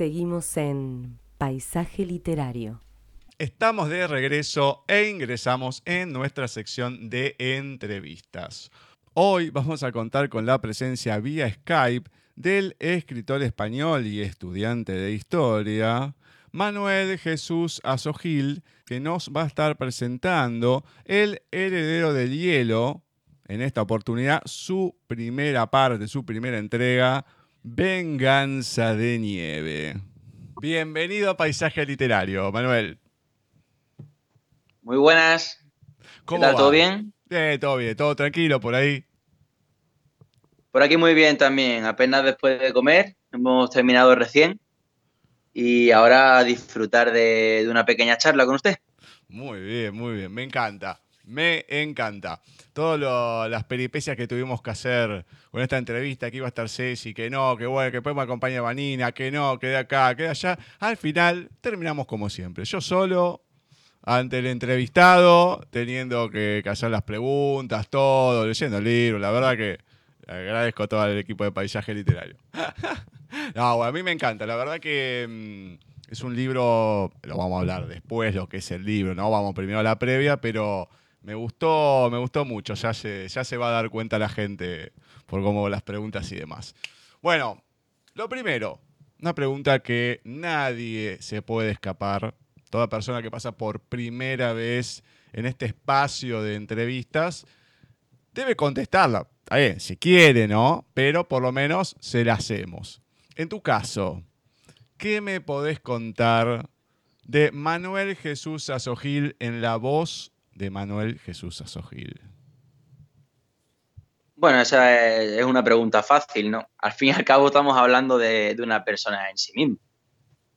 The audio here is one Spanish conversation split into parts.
Seguimos en Paisaje Literario. Estamos de regreso e ingresamos en nuestra sección de entrevistas. Hoy vamos a contar con la presencia vía Skype del escritor español y estudiante de historia, Manuel Jesús Azogil, que nos va a estar presentando El heredero del hielo, en esta oportunidad su primera parte, su primera entrega, Venganza de Nieve. Bienvenido a Paisaje Literario, Manuel. Muy buenas. ¿Cómo ¿Qué tal? va? ¿Todo bien? Eh, todo bien, todo tranquilo por ahí. Por aquí muy bien también. Apenas después de comer, hemos terminado recién. Y ahora a disfrutar de, de una pequeña charla con usted. Muy bien, muy bien, me encanta. Me encanta. Todas las peripecias que tuvimos que hacer con esta entrevista, que iba a estar Ceci, que no, que bueno, que después me acompaña Vanina, que no, que de acá, que de allá. Al final terminamos como siempre. Yo solo, ante el entrevistado, teniendo que, que hacer las preguntas, todo, leyendo el libro. La verdad que agradezco a todo el equipo de Paisaje Literario. no, bueno, a mí me encanta. La verdad que mm, es un libro, lo vamos a hablar después, lo que es el libro, ¿no? Vamos primero a la previa, pero me gustó, me gustó mucho. Ya se, ya se va a dar cuenta la gente por cómo las preguntas y demás. Bueno, lo primero, una pregunta que nadie se puede escapar. Toda persona que pasa por primera vez en este espacio de entrevistas debe contestarla. Está bien, si quiere, ¿no? Pero por lo menos se la hacemos. En tu caso, ¿qué me podés contar de Manuel Jesús Azogil en la voz de Manuel Jesús Azogil? Bueno, esa es, una pregunta fácil, ¿no? Al fin y al cabo estamos hablando de, de una persona en sí misma.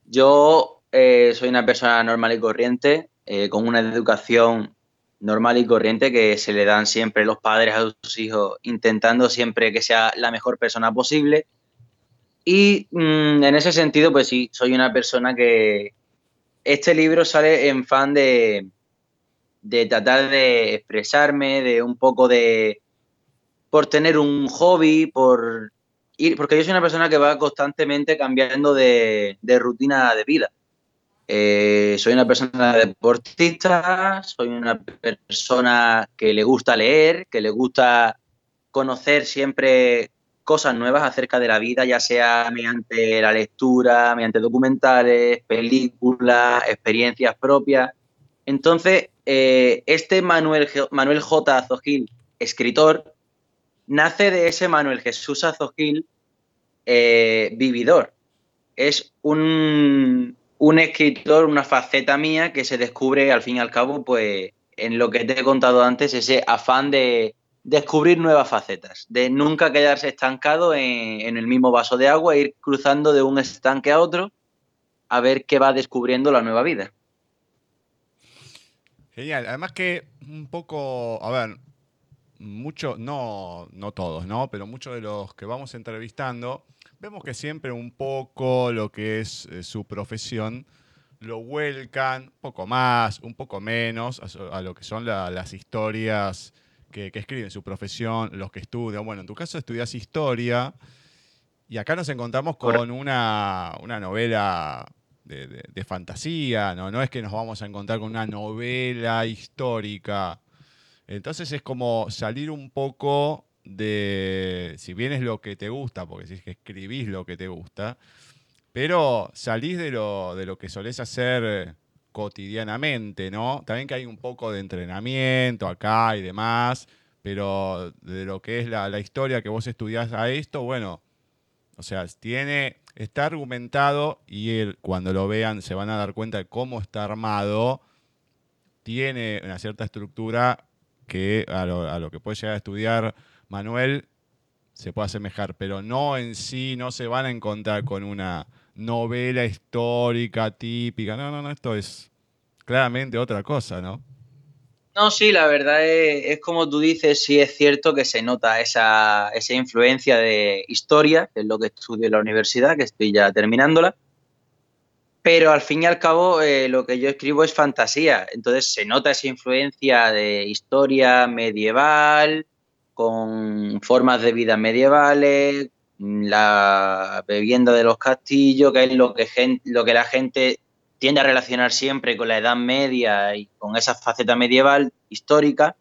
Yo eh, soy una persona normal y corriente, eh, con una educación normal y corriente que se le dan siempre los padres a sus hijos, intentando siempre que sea la mejor persona posible. Y mm, en ese sentido, pues sí, soy una persona que este libro sale en fan de, de tratar de expresarme, de un poco de por tener un hobby, por ir, porque yo soy una persona que va constantemente cambiando de, rutina de vida. Eh, soy una persona deportista, soy una persona que le gusta leer, que le gusta conocer siempre cosas nuevas acerca de la vida, ya sea mediante la lectura, mediante documentales, películas, experiencias propias. Entonces, eh, este Manuel, Manuel J. Azogil, escritor, nace de ese Manuel Jesús Azogil, eh, vividor. Es un, un escritor, una faceta mía que se descubre al fin y al cabo, pues en lo que te he contado antes, ese afán de descubrir nuevas facetas, de nunca quedarse estancado en, en, el mismo vaso de agua, ir cruzando de un estanque a otro a ver qué va descubriendo la nueva vida. Genial, además que un poco, a ver, mucho, no, no todos, ¿no? Pero muchos de los que vamos entrevistando, vemos que siempre un poco lo que es eh, su profesión lo vuelcan, un poco más, un poco menos, a, a lo que son la, las historias que, que, escriben su profesión, los que estudian. Bueno, en tu caso estudias historia y acá nos encontramos con una, una novela de, de, de, fantasía, ¿no? No es que nos vamos a encontrar con una novela histórica. Entonces es como salir un poco de, si bien es lo que te gusta, porque si es que escribís lo que te gusta, pero salís de lo, de lo que solés hacer cotidianamente, ¿no? También que hay un poco de entrenamiento acá y demás, pero de lo que es la, la historia que vos estudiás a esto, bueno, o sea, tiene, está argumentado y cuando lo vean se van a dar cuenta de cómo está armado, tiene una cierta estructura que a lo, a lo que puede llegar a estudiar Manuel se puede asemejar, pero no en sí, no se van a encontrar con una novela histórica típica. No, no, no, esto es claramente otra cosa, ¿no? No, sí, la verdad es, es, como tú dices, sí es cierto que se nota esa, esa, influencia de historia, que es lo que estudio en la universidad, que estoy ya terminándola, pero al fin y al cabo eh, lo que yo escribo es fantasía, entonces se nota esa influencia de historia medieval, con formas de vida medievales, la bebienda de los castillos, que es lo que, la gente tiende a relacionar siempre con la Edad Media y con esa faceta medieval histórica,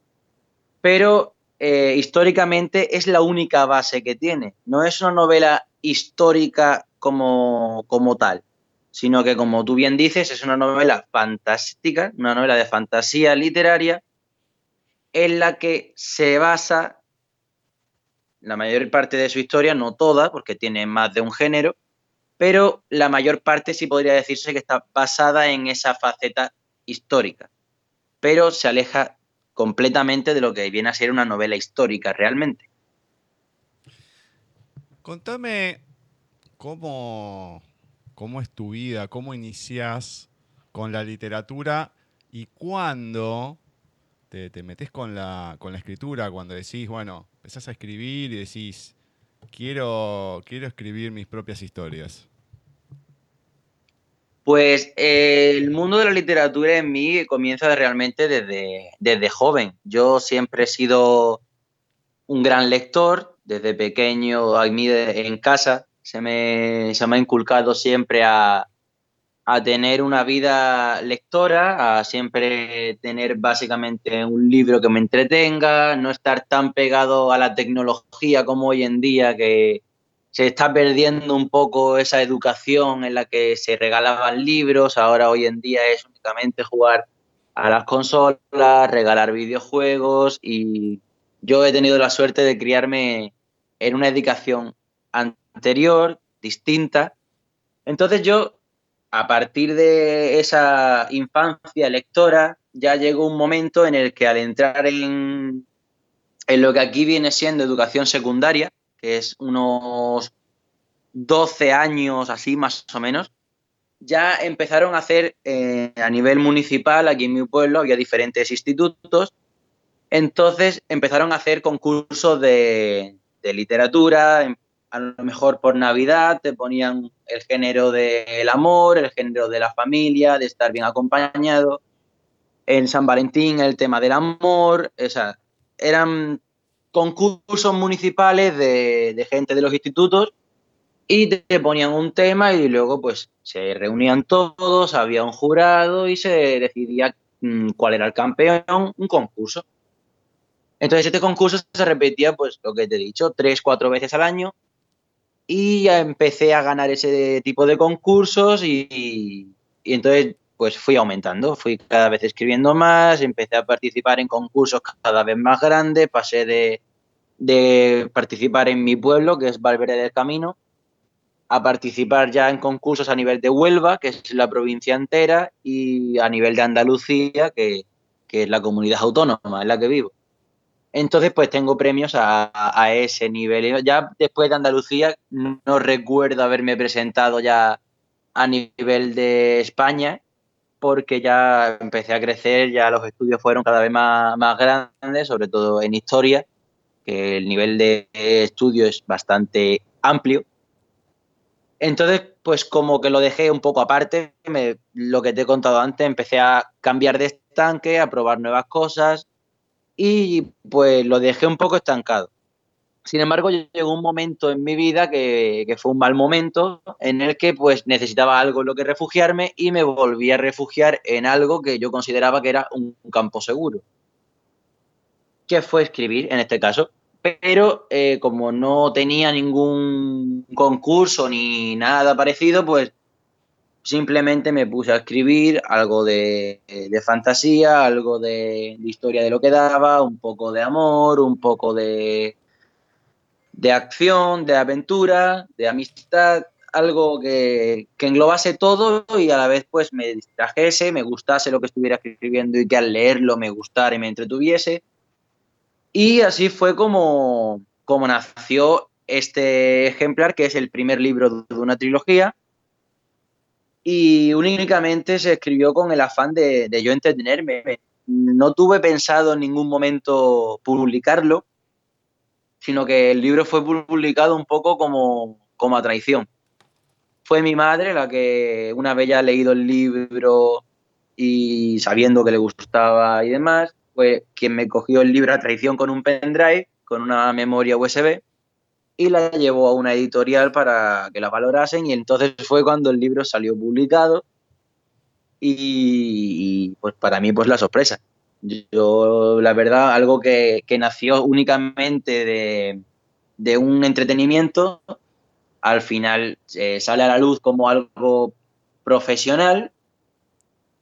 pero eh, históricamente es la única base que tiene. No es una novela histórica como tal, sino que, como tú bien dices, es una novela fantástica, una novela de fantasía literaria en la que se basa la mayor parte de su historia, no toda, porque tiene más de un género, pero la mayor parte sí podría decirse que está basada en esa faceta histórica, pero se aleja completamente de lo que viene a ser una novela histórica realmente. Contame cómo, cómo es tu vida, cómo inicias con la literatura y cuándo te, te metes con la, con la escritura, cuando decís, bueno, empezás a escribir y decís, quiero, quiero escribir mis propias historias? Pues eh, el mundo de la literatura en mí comienza realmente desde, desde joven. Yo siempre he sido un gran lector, desde pequeño a en casa se me, se me ha inculcado siempre a, a tener una vida lectora, a siempre tener básicamente un libro que me entretenga, no estar tan pegado a la tecnología como hoy en día, que se está perdiendo un poco esa educación en la que se regalaban libros, ahora hoy en día es únicamente jugar a las consolas, regalar videojuegos y yo he tenido la suerte de criarme en una educación anterior, distinta. Entonces yo a partir de esa infancia lectora, ya llegó un momento en el que al entrar en, en lo que aquí viene siendo educación secundaria, que es unos 12 años así más o menos, ya empezaron a hacer eh, a nivel municipal, aquí en mi pueblo había diferentes institutos, entonces empezaron a hacer concursos de, de literatura, a lo mejor por Navidad te ponían el género del amor, el género de la familia, de estar bien acompañado. En San Valentín el tema del amor, eran concursos municipales de, gente de los institutos y te ponían un tema y luego pues se reunían todos, había un jurado y se decidía mm, cuál era el campeón, un concurso. Entonces este concurso se repetía pues lo que te he dicho, tres, cuatro veces al año y ya empecé a ganar ese tipo de concursos y, entonces pues fui aumentando, fui cada vez escribiendo más, empecé a participar en concursos cada vez más grandes, pasé de, de participar en mi pueblo, que es Valverde del Camino, a participar ya en concursos a nivel de Huelva, que es la provincia entera, y a nivel de Andalucía, que, que es la comunidad autónoma en la que vivo. Entonces, pues tengo premios a, ese nivel. Ya después de Andalucía, no, recuerdo haberme presentado ya a nivel de España, porque ya empecé a crecer, ya los estudios fueron cada vez más, más grandes, sobre todo en historia, que el nivel de estudio es bastante amplio. Entonces, pues como que lo dejé un poco aparte, lo que te he contado antes, empecé a cambiar de estanque, a probar nuevas cosas, y pues lo dejé un poco estancado. Sin embargo, llegó un momento en mi vida que, fue un mal momento en el que pues necesitaba algo en lo que refugiarme y me volví a refugiar en algo que yo consideraba que era un, campo seguro. Que fue escribir, en este caso. Pero eh, como no tenía ningún concurso ni nada parecido, pues simplemente me puse a escribir algo de, fantasía, algo de, historia de lo que daba, un poco de amor, un poco de, de acción, de aventura, de amistad, algo que, que, englobase todo y a la vez pues me distrajese, me gustase lo que estuviera escribiendo y que al leerlo me gustara y me entretuviese. Y así fue como, como nació este ejemplar, que es el primer libro de una trilogía, y únicamente se escribió con el afán de, yo entretenerme. No tuve pensado en ningún momento publicarlo, sino que el libro fue publicado un poco como, como a traición. Fue mi madre la que una vez ya leído el libro y sabiendo que le gustaba y demás, fue quien me cogió el libro a traición con un pendrive, con una memoria USB, y la llevó a una editorial para que la valorasen y entonces fue cuando el libro salió publicado y, pues para mí pues la sorpresa. Yo, la verdad, algo que, nació únicamente de, un entretenimiento, al final eh, sale a la luz como algo profesional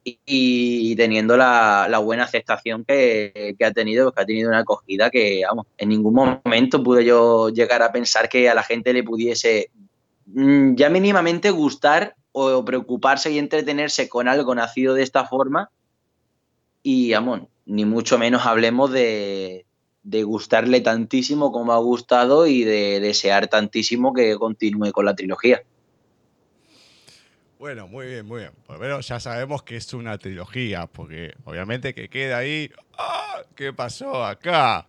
y, teniendo la, buena aceptación que, ha tenido, que ha tenido una acogida que, vamos, en ningún momento pude yo llegar a pensar que a la gente le pudiese mm, ya mínimamente gustar o preocuparse y entretenerse con algo nacido de esta forma y, vamos, ni mucho menos hablemos de gustarle tantísimo como ha gustado y de desear tantísimo que continúe con la trilogía. Bueno, muy bien, muy bien. Pero ya sabemos que es una trilogía, porque obviamente que queda ahí. ¡Ah! ¿Qué pasó acá?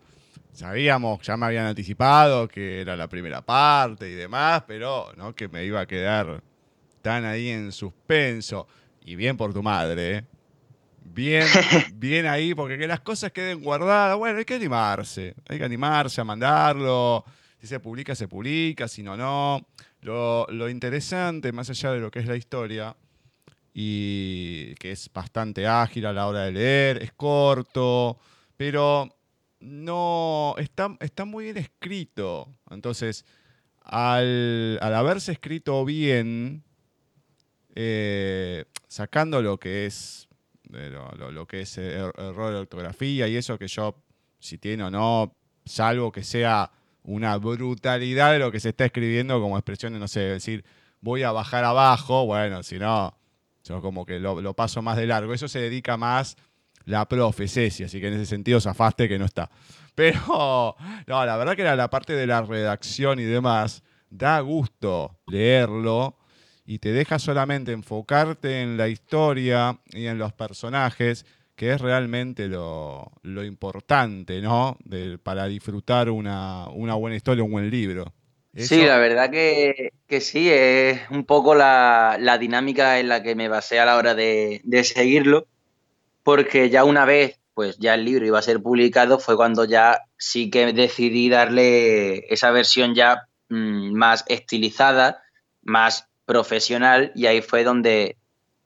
Sabíamos, ya me habían anticipado que era la primera parte y demás, pero no que me iba a quedar tan ahí en suspenso. Y bien por tu madre, ¿eh? Bien, bien ahí, porque que las cosas queden guardadas. Bueno, hay que animarse. Hay que animarse a mandarlo. Si se publica, se publica. Si no, no. Lo, interesante, más allá de lo que es la historia, y que es bastante ágil a la hora de leer, es corto, pero no está, está muy bien escrito. Entonces, al, haberse escrito bien, eh, sacando lo que es lo, que es er, error de ortografía y eso que yo, si tiene o no, salvo que sea una brutalidad de lo que se está escribiendo como expresión de, no sé, decir, voy a bajar abajo, bueno, si no, yo como que lo, paso más de largo. Eso se dedica más la profe Ceci, así que en ese sentido zafaste que no está. Pero, no, la verdad que era la parte de la redacción y demás, da gusto leerlo y te deja solamente enfocarte en la historia y en los personajes que es realmente lo, importante, ¿no? para disfrutar una, buena historia, un buen libro. Sí, la verdad que, sí, es un poco la, dinámica en la que me basé a la hora de, seguirlo, porque ya una vez, pues ya el libro iba a ser publicado, fue cuando ya sí que decidí darle esa versión ya mm, más estilizada, más profesional, y ahí fue donde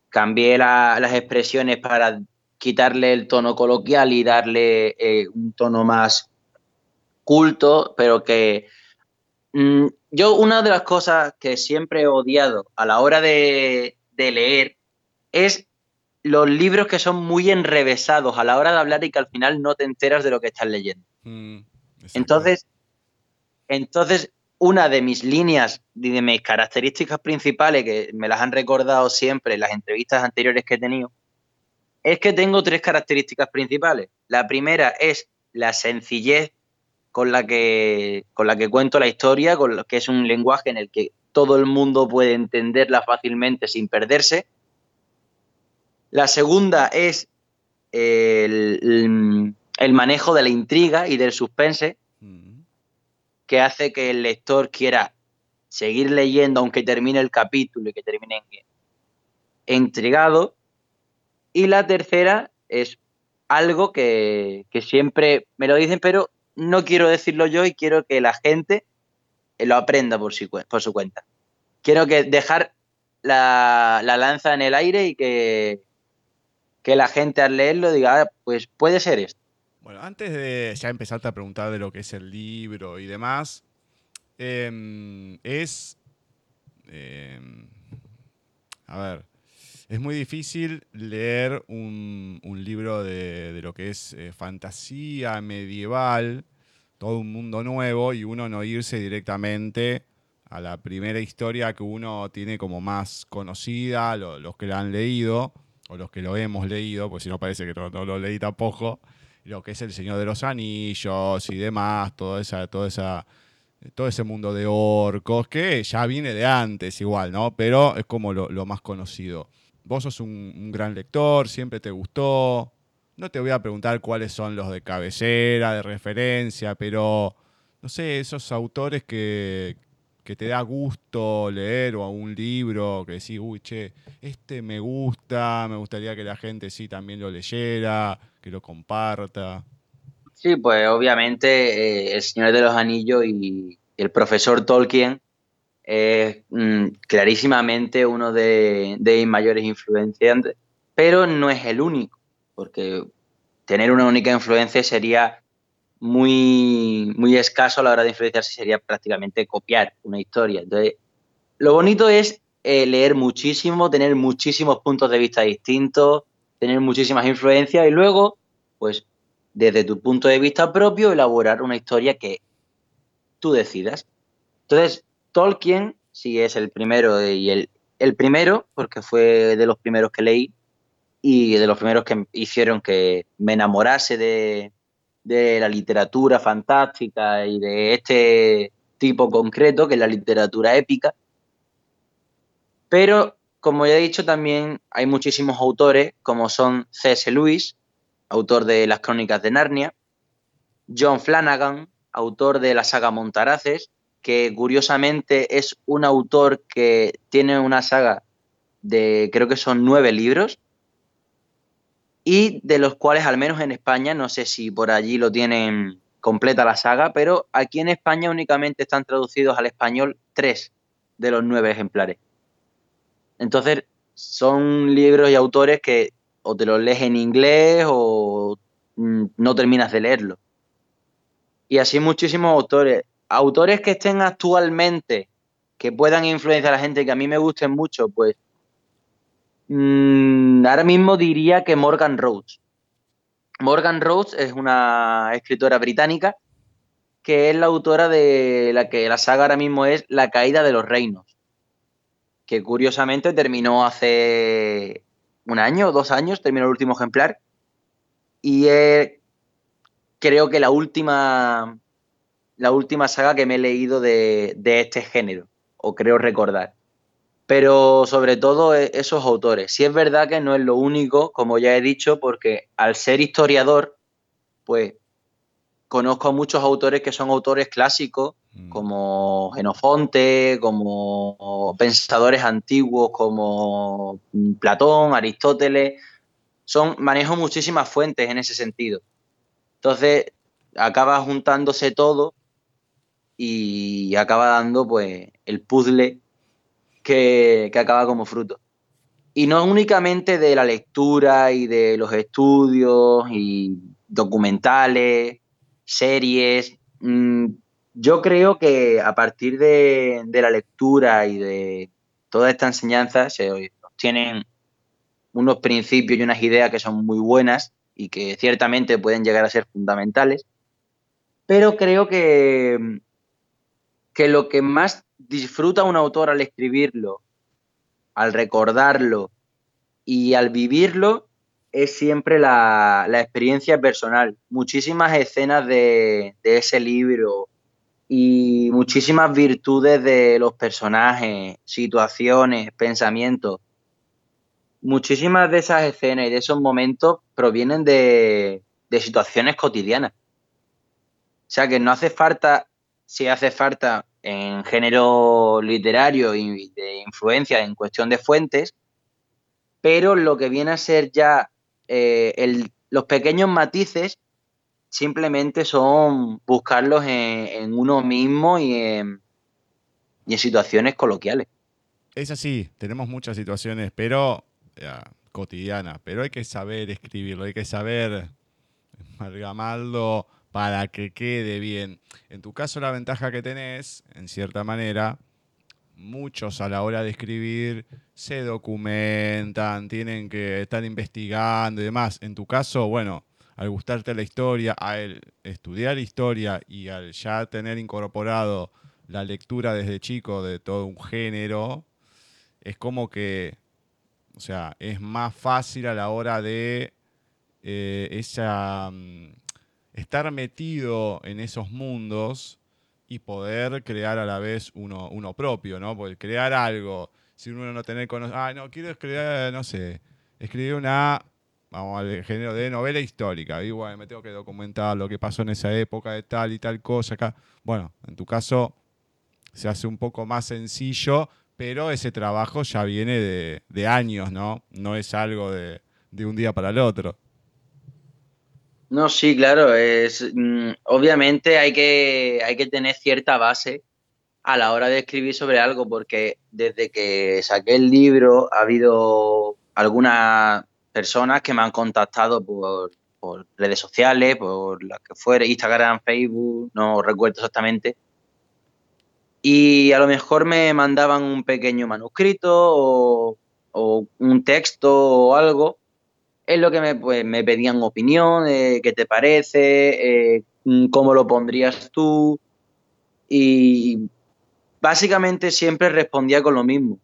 cambié las expresiones para quitarle el tono coloquial y darle eh, un tono más culto, pero que mm, yo una de las cosas que siempre he odiado a la hora de, leer es los libros que son muy enrevesados a la hora de hablar y que al final no te enteras de lo que estás leyendo. Mm, entonces, entonces, una de mis líneas, de mis características principales, que me las han recordado siempre en las entrevistas anteriores que he tenido, es que tengo tres características principales. La primera es la sencillez con la que, con la que cuento la historia, con lo que es un lenguaje en el que todo el mundo puede entenderla fácilmente sin perderse. La segunda es el, el manejo de la intriga y del suspense, mm. que hace que el lector quiera seguir leyendo aunque termine el capítulo y que termine intrigado. Y la tercera es algo que, siempre me lo dicen, pero no quiero decirlo yo y quiero que la gente lo aprenda por, su cuenta. Quiero que dejar la, lanza en el aire y que, que la gente al leerlo diga, ah, pues puede ser esto. Bueno, antes de ya empezarte a preguntar de lo que es el libro y demás, em, es... Em, a ver, es muy difícil leer un, libro de, lo que es eh, fantasía medieval, todo un mundo nuevo, y uno no irse directamente a la primera historia que uno tiene como más conocida, los que la han leído, o los que lo hemos leído, pues si no parece que no, lo leí tampoco, lo que es El Señor de los Anillos y demás, toda esa, toda esa, todo ese mundo de orcos, que ya viene de antes igual, ¿no? Pero es como lo más conocido vos sos un, gran lector, siempre te gustó. No te voy a preguntar cuáles son los de cabecera, de referencia, pero no sé, esos autores que, te da gusto leer o un libro que decís, uy, che, este me gusta, me gustaría que la gente sí también lo leyera, que lo comparta. Sí, pues obviamente eh, El Señor de los Anillos y, el profesor Tolkien es mm, clarísimamente uno de, de mis mayores influenciantes, pero no es el único, porque tener una única influencia sería muy, muy escaso a la hora de influenciarse, sería prácticamente copiar una historia. Entonces, lo bonito es eh, leer muchísimo, tener muchísimos puntos de vista distintos, tener muchísimas influencias y luego, pues, desde tu punto de vista propio, elaborar una historia que tú decidas. Entonces, Tolkien sí es el primero y el, primero, porque fue de los primeros que leí y de los primeros que hicieron que me enamorase de, de la literatura fantástica y de este tipo concreto, que es la literatura épica. Pero, como ya he dicho, también hay muchísimos autores, como son C.S. Lewis, autor de las Crónicas de Narnia, John Flanagan, autor de la saga Montaraces, que curiosamente es un autor que tiene una saga de creo que son nueve libros y de los cuales al menos en España, no sé si por allí lo tienen completa la saga, pero aquí en España únicamente están traducidos al español tres de los nueve ejemplares. Entonces, son libros y autores que o te los lees en inglés o mm, no terminas de leerlo. Y así muchísimos autores. Autores que estén actualmente, que puedan influenciar a la gente, que a mí me gusten mucho, pues mmm, ahora mismo diría que Morgan Rhodes. Morgan Rhodes es una escritora británica que es la autora de la que la saga ahora mismo es La caída de los reinos que curiosamente terminó hace un año o dos años, terminó el último ejemplar. Y creo que la última, la última saga que me he leído de, de este género, o creo recordar. Pero sobre todo e, esos autores. Si es verdad que no es lo único, como ya he dicho, porque al ser historiador, pues conozco a muchos autores que son autores clásicos Mm. como Genofonte, como pensadores antiguos como Platón, Aristóteles, son, manejo muchísimas fuentes en ese sentido. Entonces, acaba juntándose todo y acaba dando pues el puzzle que, que acaba como fruto. Y no únicamente de la lectura y de los estudios y documentales, series, mm, yo creo que a partir de, la lectura y de toda esta enseñanza se tienen unos principios y unas ideas que son muy buenas y que ciertamente pueden llegar a ser fundamentales, pero creo que, que lo que más disfruta un autor al escribirlo, al recordarlo y al vivirlo es siempre la, experiencia personal. Muchísimas escenas de, de ese libro y muchísimas virtudes de los personajes, situaciones, pensamientos. Muchísimas de esas escenas y de esos momentos provienen de, situaciones cotidianas. O sea que no hace falta, si hace falta en género literario y de influencia en cuestión de fuentes, pero lo que viene a ser ya eh, los pequeños matices simplemente son buscarlos en, uno mismo y en, situaciones coloquiales. Es así, tenemos muchas situaciones, pero cotidianas, pero hay que saber escribirlo, hay que saber amalgamarlo para que quede bien. En tu caso, la ventaja que tenés, en cierta manera, muchos a la hora de escribir se documentan, tienen que estar investigando y demás. En tu caso, bueno, al gustarte la historia, al estudiar historia y al ya tener incorporado la lectura desde chico de todo un género, es como que, o sea, es más fácil a la hora de eh, esa, mm, estar metido en esos mundos y poder crear a la vez uno, uno propio, ¿no? Porque crear algo, si uno no tener conocimiento, ah, no, quiero escribir, no sé, escribir una vamos al género de novela histórica. Igual me tengo que documentar lo que pasó en esa época de tal y tal cosa acá. Bueno, en tu caso se hace un poco más sencillo, pero ese trabajo ya viene de, años, ¿no? No es algo de, un día para el otro. No, sí, claro. Es, mm, obviamente hay que, hay que tener cierta base a la hora de escribir sobre algo, porque desde que saqué el libro ha habido algunas personas que me han contactado por, redes sociales, por las que fuera, Instagram, Facebook, no recuerdo exactamente. Y a lo mejor me mandaban un pequeño manuscrito o un texto o algo es lo que me, pues, me pedían opinión, qué te parece, eh, cómo lo pondrías tú. Y básicamente siempre respondía con lo mismo.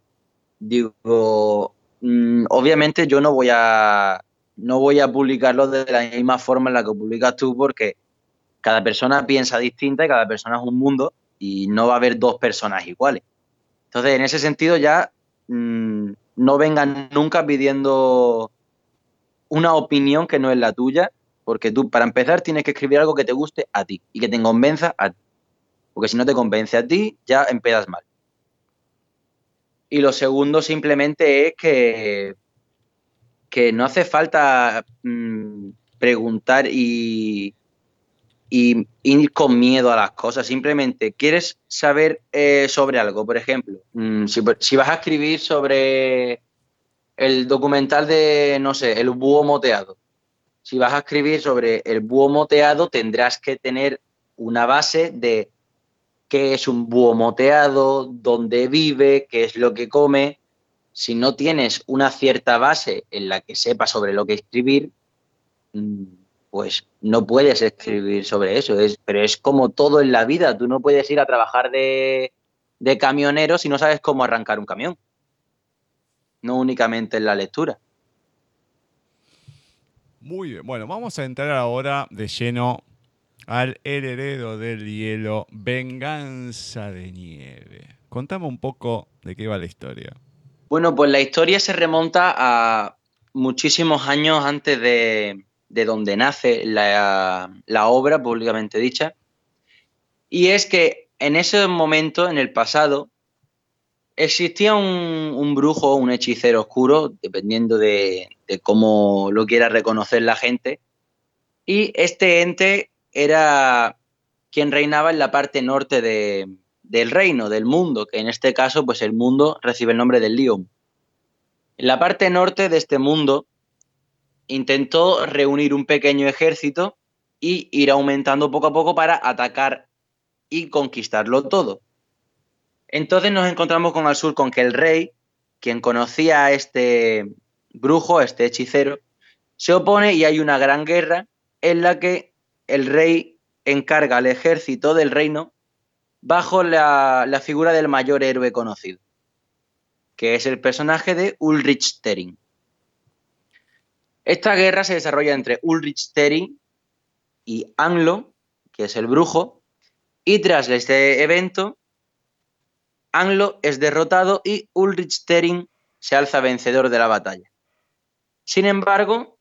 Digo, mm, obviamente yo no voy a no voy a publicarlo de la misma forma en la que publicas tú porque cada persona piensa distinta y cada persona es un mundo y no va a haber dos personas iguales. Entonces, en ese sentido ya mm, no vengan nunca pidiendo una opinión que no es la tuya, porque tú, para empezar, tienes que escribir algo que te guste a ti y que te convenza a ti. Porque si no te convence a ti, ya empiezas mal. Y lo segundo simplemente es que, que no hace falta mm, preguntar y, y, ir con miedo a las cosas. Simplemente quieres saber eh, sobre algo. Por ejemplo, mm, si vas a escribir sobre el documental de, no sé, el búho moteado. Si vas a escribir sobre el búho moteado, tendrás que tener una base de qué es un búho moteado, dónde vive, qué es lo que come. Si no tienes una cierta base en la que sepas sobre lo que escribir, mm, pues no puedes escribir sobre eso. Es, pero es como todo en la vida. Tú no puedes ir a trabajar de, de camionero si no sabes cómo arrancar un camión no únicamente en la lectura. Muy bien, bueno, vamos a entrar ahora de lleno al heredero del hielo, Venganza de Nieve. Contame un poco de qué va la historia. Bueno, pues la historia se remonta a muchísimos años antes de, donde nace la, la, obra públicamente dicha. Y es que en ese momento, en el pasado, existía un, brujo, un hechicero oscuro, dependiendo de, cómo lo quiera reconocer la gente, y este ente era quien reinaba en la parte norte del reino, del mundo, que en este caso, pues el mundo recibe el nombre del León. En la parte norte de este mundo intentó reunir un pequeño ejército y ir aumentando poco a poco para atacar y conquistarlo todo. Entonces nos encontramos con al sur con que el rey, quien conocía a este brujo, a este hechicero, se opone y hay una gran guerra en la que el rey encarga al ejército del reino bajo la, figura del mayor héroe conocido, que es el personaje de Ulrich Tering. Esta guerra se desarrolla entre Ulrich Tering y Anglo, que es el brujo, y tras este evento Anglo es derrotado y Ulrich Tering se alza vencedor de la batalla. Sin embargo,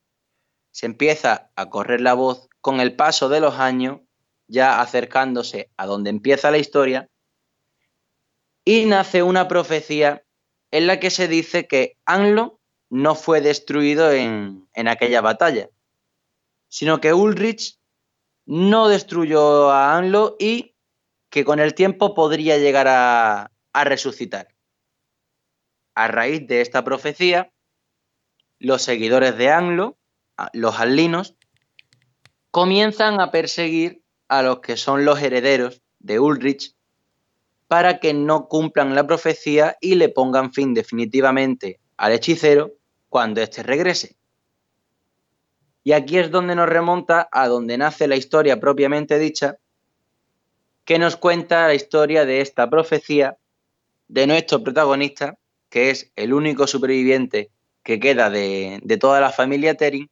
se empieza a correr la voz con el paso de los años, ya acercándose a donde empieza la historia, y nace una profecía en la que se dice que Anglo no fue destruido en, en aquella batalla, sino que Ulrich no destruyó a Anglo y que con el tiempo podría llegar a, a resucitar. A raíz de esta profecía, los seguidores de Anglo, los alinos, comienzan a perseguir a los que son los herederos de Ulrich para que no cumplan la profecía y le pongan fin definitivamente al hechicero cuando éste regrese. Y aquí es donde nos remonta a donde nace la historia propiamente dicha, que nos cuenta la historia de esta profecía de nuestro protagonista, que es el único superviviente que queda de, toda la familia Tering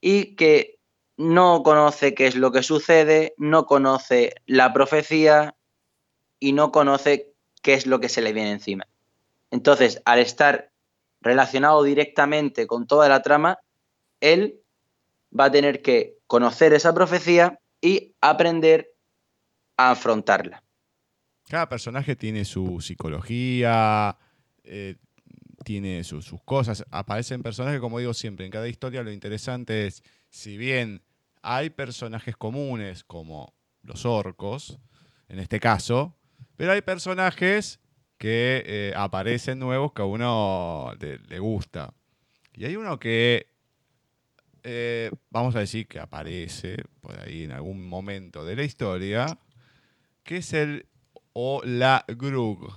y que no conoce qué es lo que sucede, no conoce la profecía y no conoce qué es lo que se le viene encima. Entonces, al estar relacionado directamente con toda la trama, él va a tener que conocer esa profecía y aprender a afrontarla. Cada personaje tiene su psicología, eh, tiene sus cosas. Aparecen personajes, como digo siempre, en cada historia lo interesante es, si bien hay personajes comunes como los orcos, en este caso, pero hay personajes que eh, aparecen nuevos que a uno le, gusta. Y hay uno que, eh, vamos a decir que aparece por ahí en algún momento de la historia, que es el o la Grug.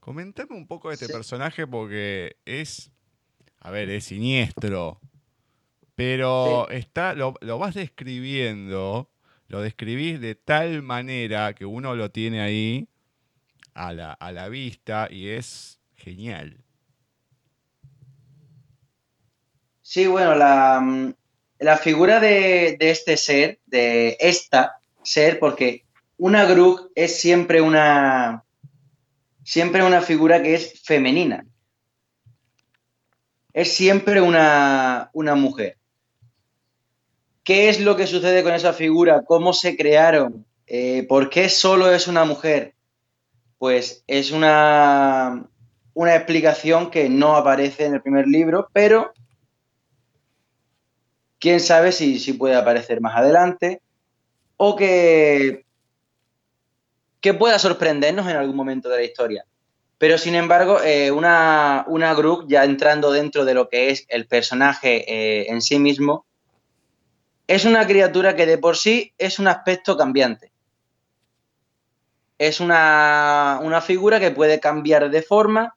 Comentame un poco de este personaje porque es, a ver, es siniestro, pero está, lo, lo vas describiendo lo describís de tal manera que uno lo tiene ahí a la, vista y es genial. Sí, bueno, la, mm, figura de, este ser, de esta ser, porque una Grug es siempre una, siempre una figura que es femenina. Es siempre una, una mujer. ¿Qué es lo que sucede con esa figura? ¿Cómo se crearon? Eh, ¿Por qué solo es una mujer? Pues es una, una explicación que no aparece en el primer libro, pero quién sabe si, si puede aparecer más adelante o que, que pueda sorprendernos en algún momento de la historia. Pero sin embargo, eh, una, una ya entrando dentro de lo que es el personaje eh, en sí mismo, es una criatura que de por sí es un aspecto cambiante. Es una, figura que puede cambiar de forma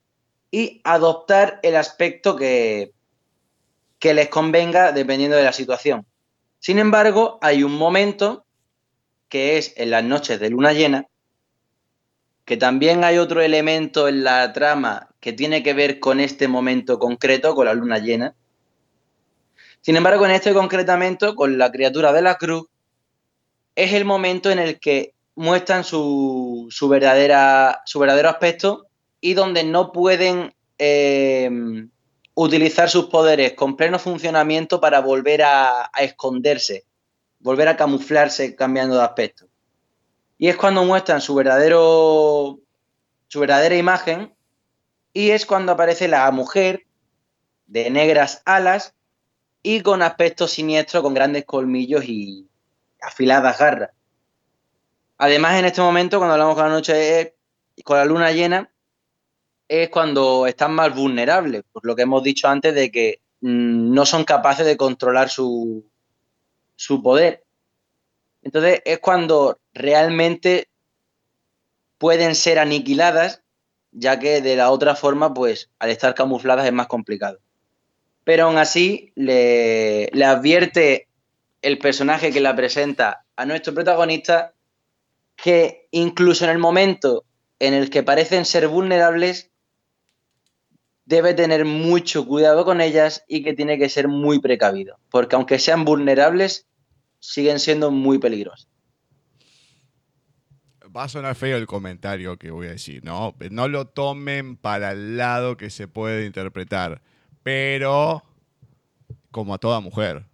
y adoptar el aspecto que, que les convenga dependiendo de la situación. Sin embargo, hay un momento que es en las noches de luna llena, que también hay otro elemento en la trama que tiene que ver con este momento concreto, con la luna llena, sin embargo, en este concretamente, con la criatura de la cruz, es el momento en el que muestran su, verdadera, su verdadero aspecto y donde no pueden eh, utilizar sus poderes con pleno funcionamiento para volver a, esconderse, volver a camuflarse cambiando de aspecto. Y es cuando muestran su verdadero su verdadera imagen y es cuando aparece la mujer de negras alas y con aspecto siniestro, con grandes colmillos y afiladas garras. Además, en este momento, cuando hablamos con la noche, con la luna llena, es cuando están más vulnerables, por lo que hemos dicho antes de que mm, no son capaces de controlar su, su poder. Entonces es cuando realmente pueden ser aniquiladas, ya que de la otra forma, pues al estar camufladas es más complicado. Pero aún así le, advierte el personaje que la presenta a nuestro protagonista que incluso en el momento en el que parecen ser vulnerables, debe tener mucho cuidado con ellas y que tiene que ser muy precavido, porque aunque sean vulnerables, siguen siendo muy peligrosas. Va a sonar feo el comentario que voy a decir, ¿no? No lo tomen para el lado que se puede interpretar pero como a toda mujer,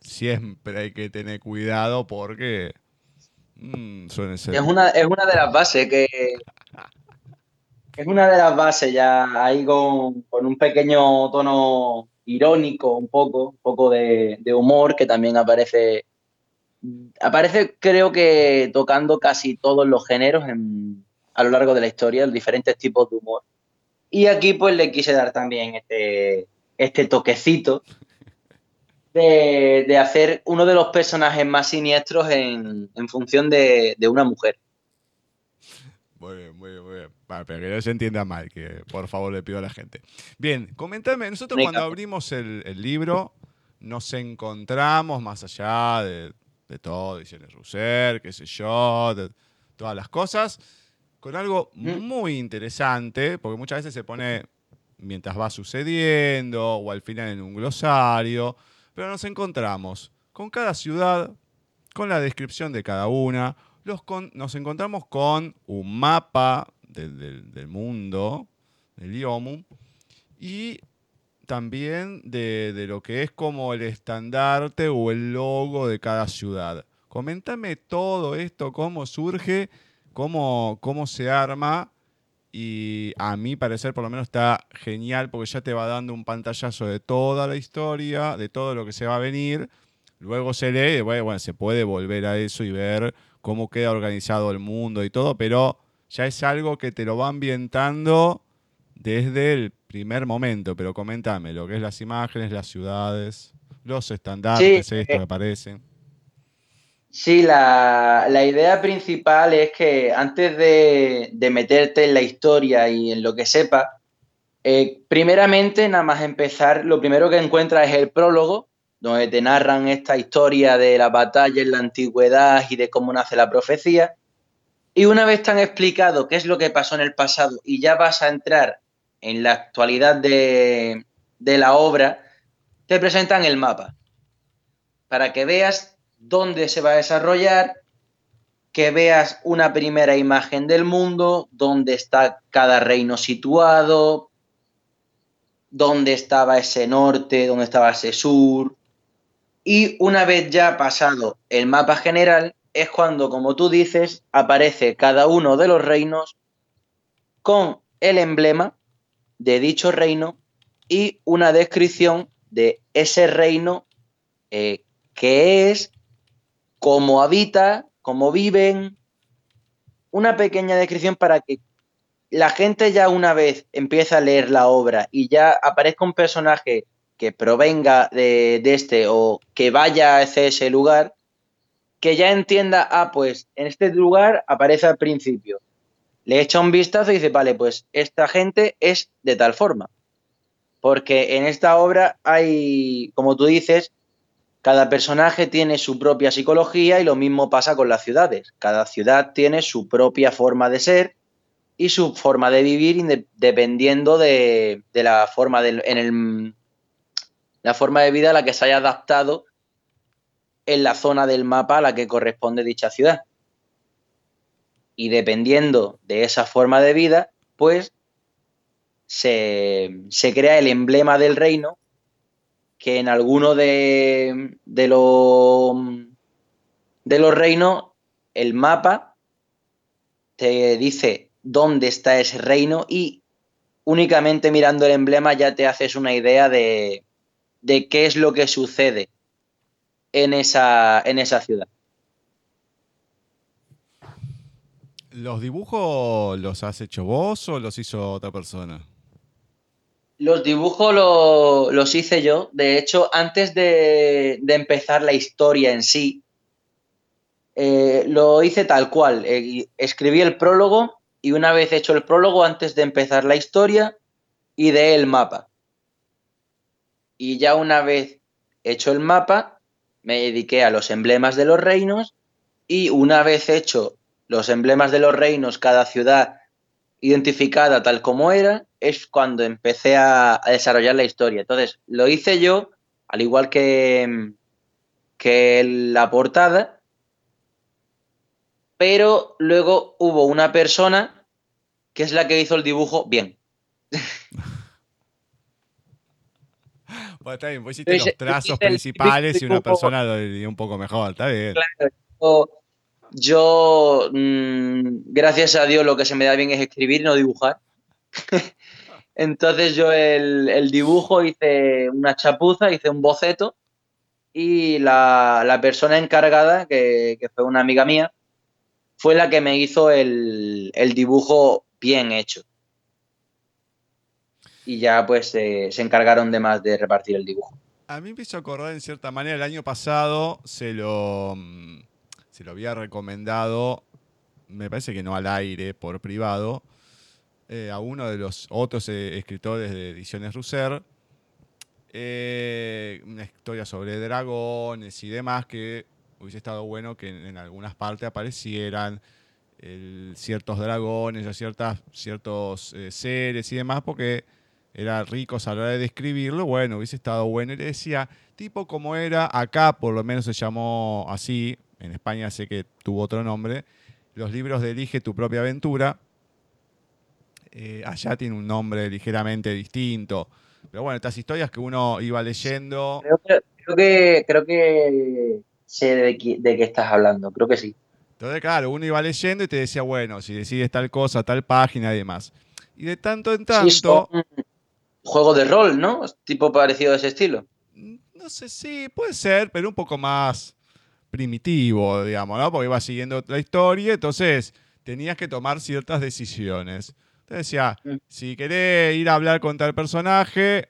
siempre hay que tener cuidado porque mm, suelen ser. Es una, es una de las bases que. Es una de las bases ya ahí con, un pequeño tono irónico, un poco, un poco de, humor que también aparece. Aparece, creo que tocando casi todos los géneros a lo largo de la historia, diferentes tipos de humor. Y aquí pues le quise dar también este, este toquecito de, hacer uno de los personajes más siniestros en, función de, una mujer. Muy bien, muy bien, muy bien. pero que no se entienda mal, que por favor le pido a la gente. Bien, comentame, nosotros cuando abrimos el, libro nos encontramos más allá de, todo, dice Russer, qué sé yo, de todas las cosas con algo mm. muy interesante, porque muchas veces se pone mientras va sucediendo o al final en un glosario, pero nos encontramos con cada ciudad, con la descripción de cada una, nos encontramos con un mapa del mundo, del IOMU, y también de, lo que es como el estandarte o el logo de cada ciudad. Coméntame todo esto, cómo surge cómo, cómo se arma y a mi parecer por lo menos está genial porque ya te va dando un pantallazo de toda la historia, de todo lo que se va a venir, luego se lee, bueno, bueno, se puede volver a eso y ver cómo queda organizado el mundo y todo, pero ya es algo que te lo va ambientando desde el primer momento. Pero coméntame, lo que es las imágenes, las ciudades, los estandartes, Sí, esto eh, me parece. Sí, la, la idea principal es que antes de, de meterte en la historia y en lo que sepas, eh, primeramente, nada más empezar, lo primero que encuentras es el prólogo, donde te narran esta historia de la batalla en la antigüedad y de cómo nace la profecía. Y una vez te han explicado qué es lo que pasó en el pasado y ya vas a entrar en la actualidad de, de la obra, te presentan el mapa para que veas dónde se va a desarrollar, que veas una primera imagen del mundo, dónde está cada reino situado, dónde estaba ese norte, dónde estaba ese sur. Y una vez ya pasado el mapa general, es cuando, como tú dices, aparece cada uno de los reinos con el emblema de dicho reino y una descripción de ese reino, eh, qué es, cómo habita, cómo viven, una pequeña descripción para que la gente ya una vez empieza a leer la obra y ya aparezca un personaje que provenga de, de este o que vaya hacia ese lugar, que ya entienda, ah, pues en este lugar aparece al principio. Le echa un vistazo y dice, vale, pues esta gente es de tal forma. Porque en esta obra hay, como tú dices, cada personaje tiene su propia psicología y lo mismo pasa con las ciudades. Cada ciudad tiene su propia forma de ser y su forma de vivir dependiendo de, de la forma del- en el, la forma de vida a la que se haya adaptado en la zona del mapa a la que corresponde dicha ciudad. Y dependiendo de esa forma de vida, pues se, se crea el emblema del reino que en alguno de, de, lo- de los reinos el mapa te dice dónde está ese reino y únicamente mirando el emblema ya te haces una idea de, de qué es lo que sucede en esa, en esa ciudad. ¿Los dibujos los has hecho vos o los hizo otra persona? Los dibujos lo- los hice yo. De hecho, antes de, de empezar la historia en sí, eh, lo hice tal cual. Eh, escribí el prólogo y una vez hecho el prólogo, antes de empezar la historia, ideé el mapa. Y ya una vez hecho el mapa, me dediqué a los emblemas de los reinos y una vez hecho los emblemas de los reinos, cada ciudad identificada tal como era, es cuando empecé a, desarrollar la historia. Entonces, lo hice yo, al igual que, que la portada, pero luego hubo una persona que es la que hizo el dibujo bien. Bueno, está bien, vos hiciste los trazos principales y una persona lo dio un poco mejor, está bien. Yo, yo, mm, gracias a Dios, lo que se me da bien es escribir y no dibujar. Entonces yo el, el dibujo hice una chapuza, hice un boceto y la, la persona encargada, que, que fue una amiga mía, fue la que me hizo el, el dibujo bien hecho. Y ya pues se encargaron de más de repartir el dibujo. A mí me hizo acordar en cierta manera, el año pasado se lo, mm, se lo había recomendado, me parece que no al aire, por privado, eh, a uno de los otros eh, escritores de Ediciones Russer, eh, una historia sobre dragones y demás que hubiese estado bueno que en, algunas partes aparecieran ciertos dragones o ciertas, ciertos seres y demás, porque era ricos a la hora de describirlo, bueno, hubiese estado bueno. Y le decía, tipo como era acá, por lo menos se llamó así, en España sé que tuvo otro nombre, los libros de Elige tu propia aventura. Eh, allá tiene un nombre ligeramente distinto. Pero bueno, estas historias que uno iba leyendo. Creo que, creo que, creo que sé de, qui- de qué estás hablando, creo que sí. Entonces, claro, uno iba leyendo y te decía, bueno, si decides tal cosa, tal página y demás. Y de tanto en tanto. Sí, son juegos de rol, ¿no? Tipo parecido a ese estilo. No sé si puede ser, pero un poco más primitivo, digamos, ¿no? Porque iba siguiendo la historia, entonces tenías que tomar ciertas decisiones. Entonces decía, Mm. si querés ir a hablar con tal personaje,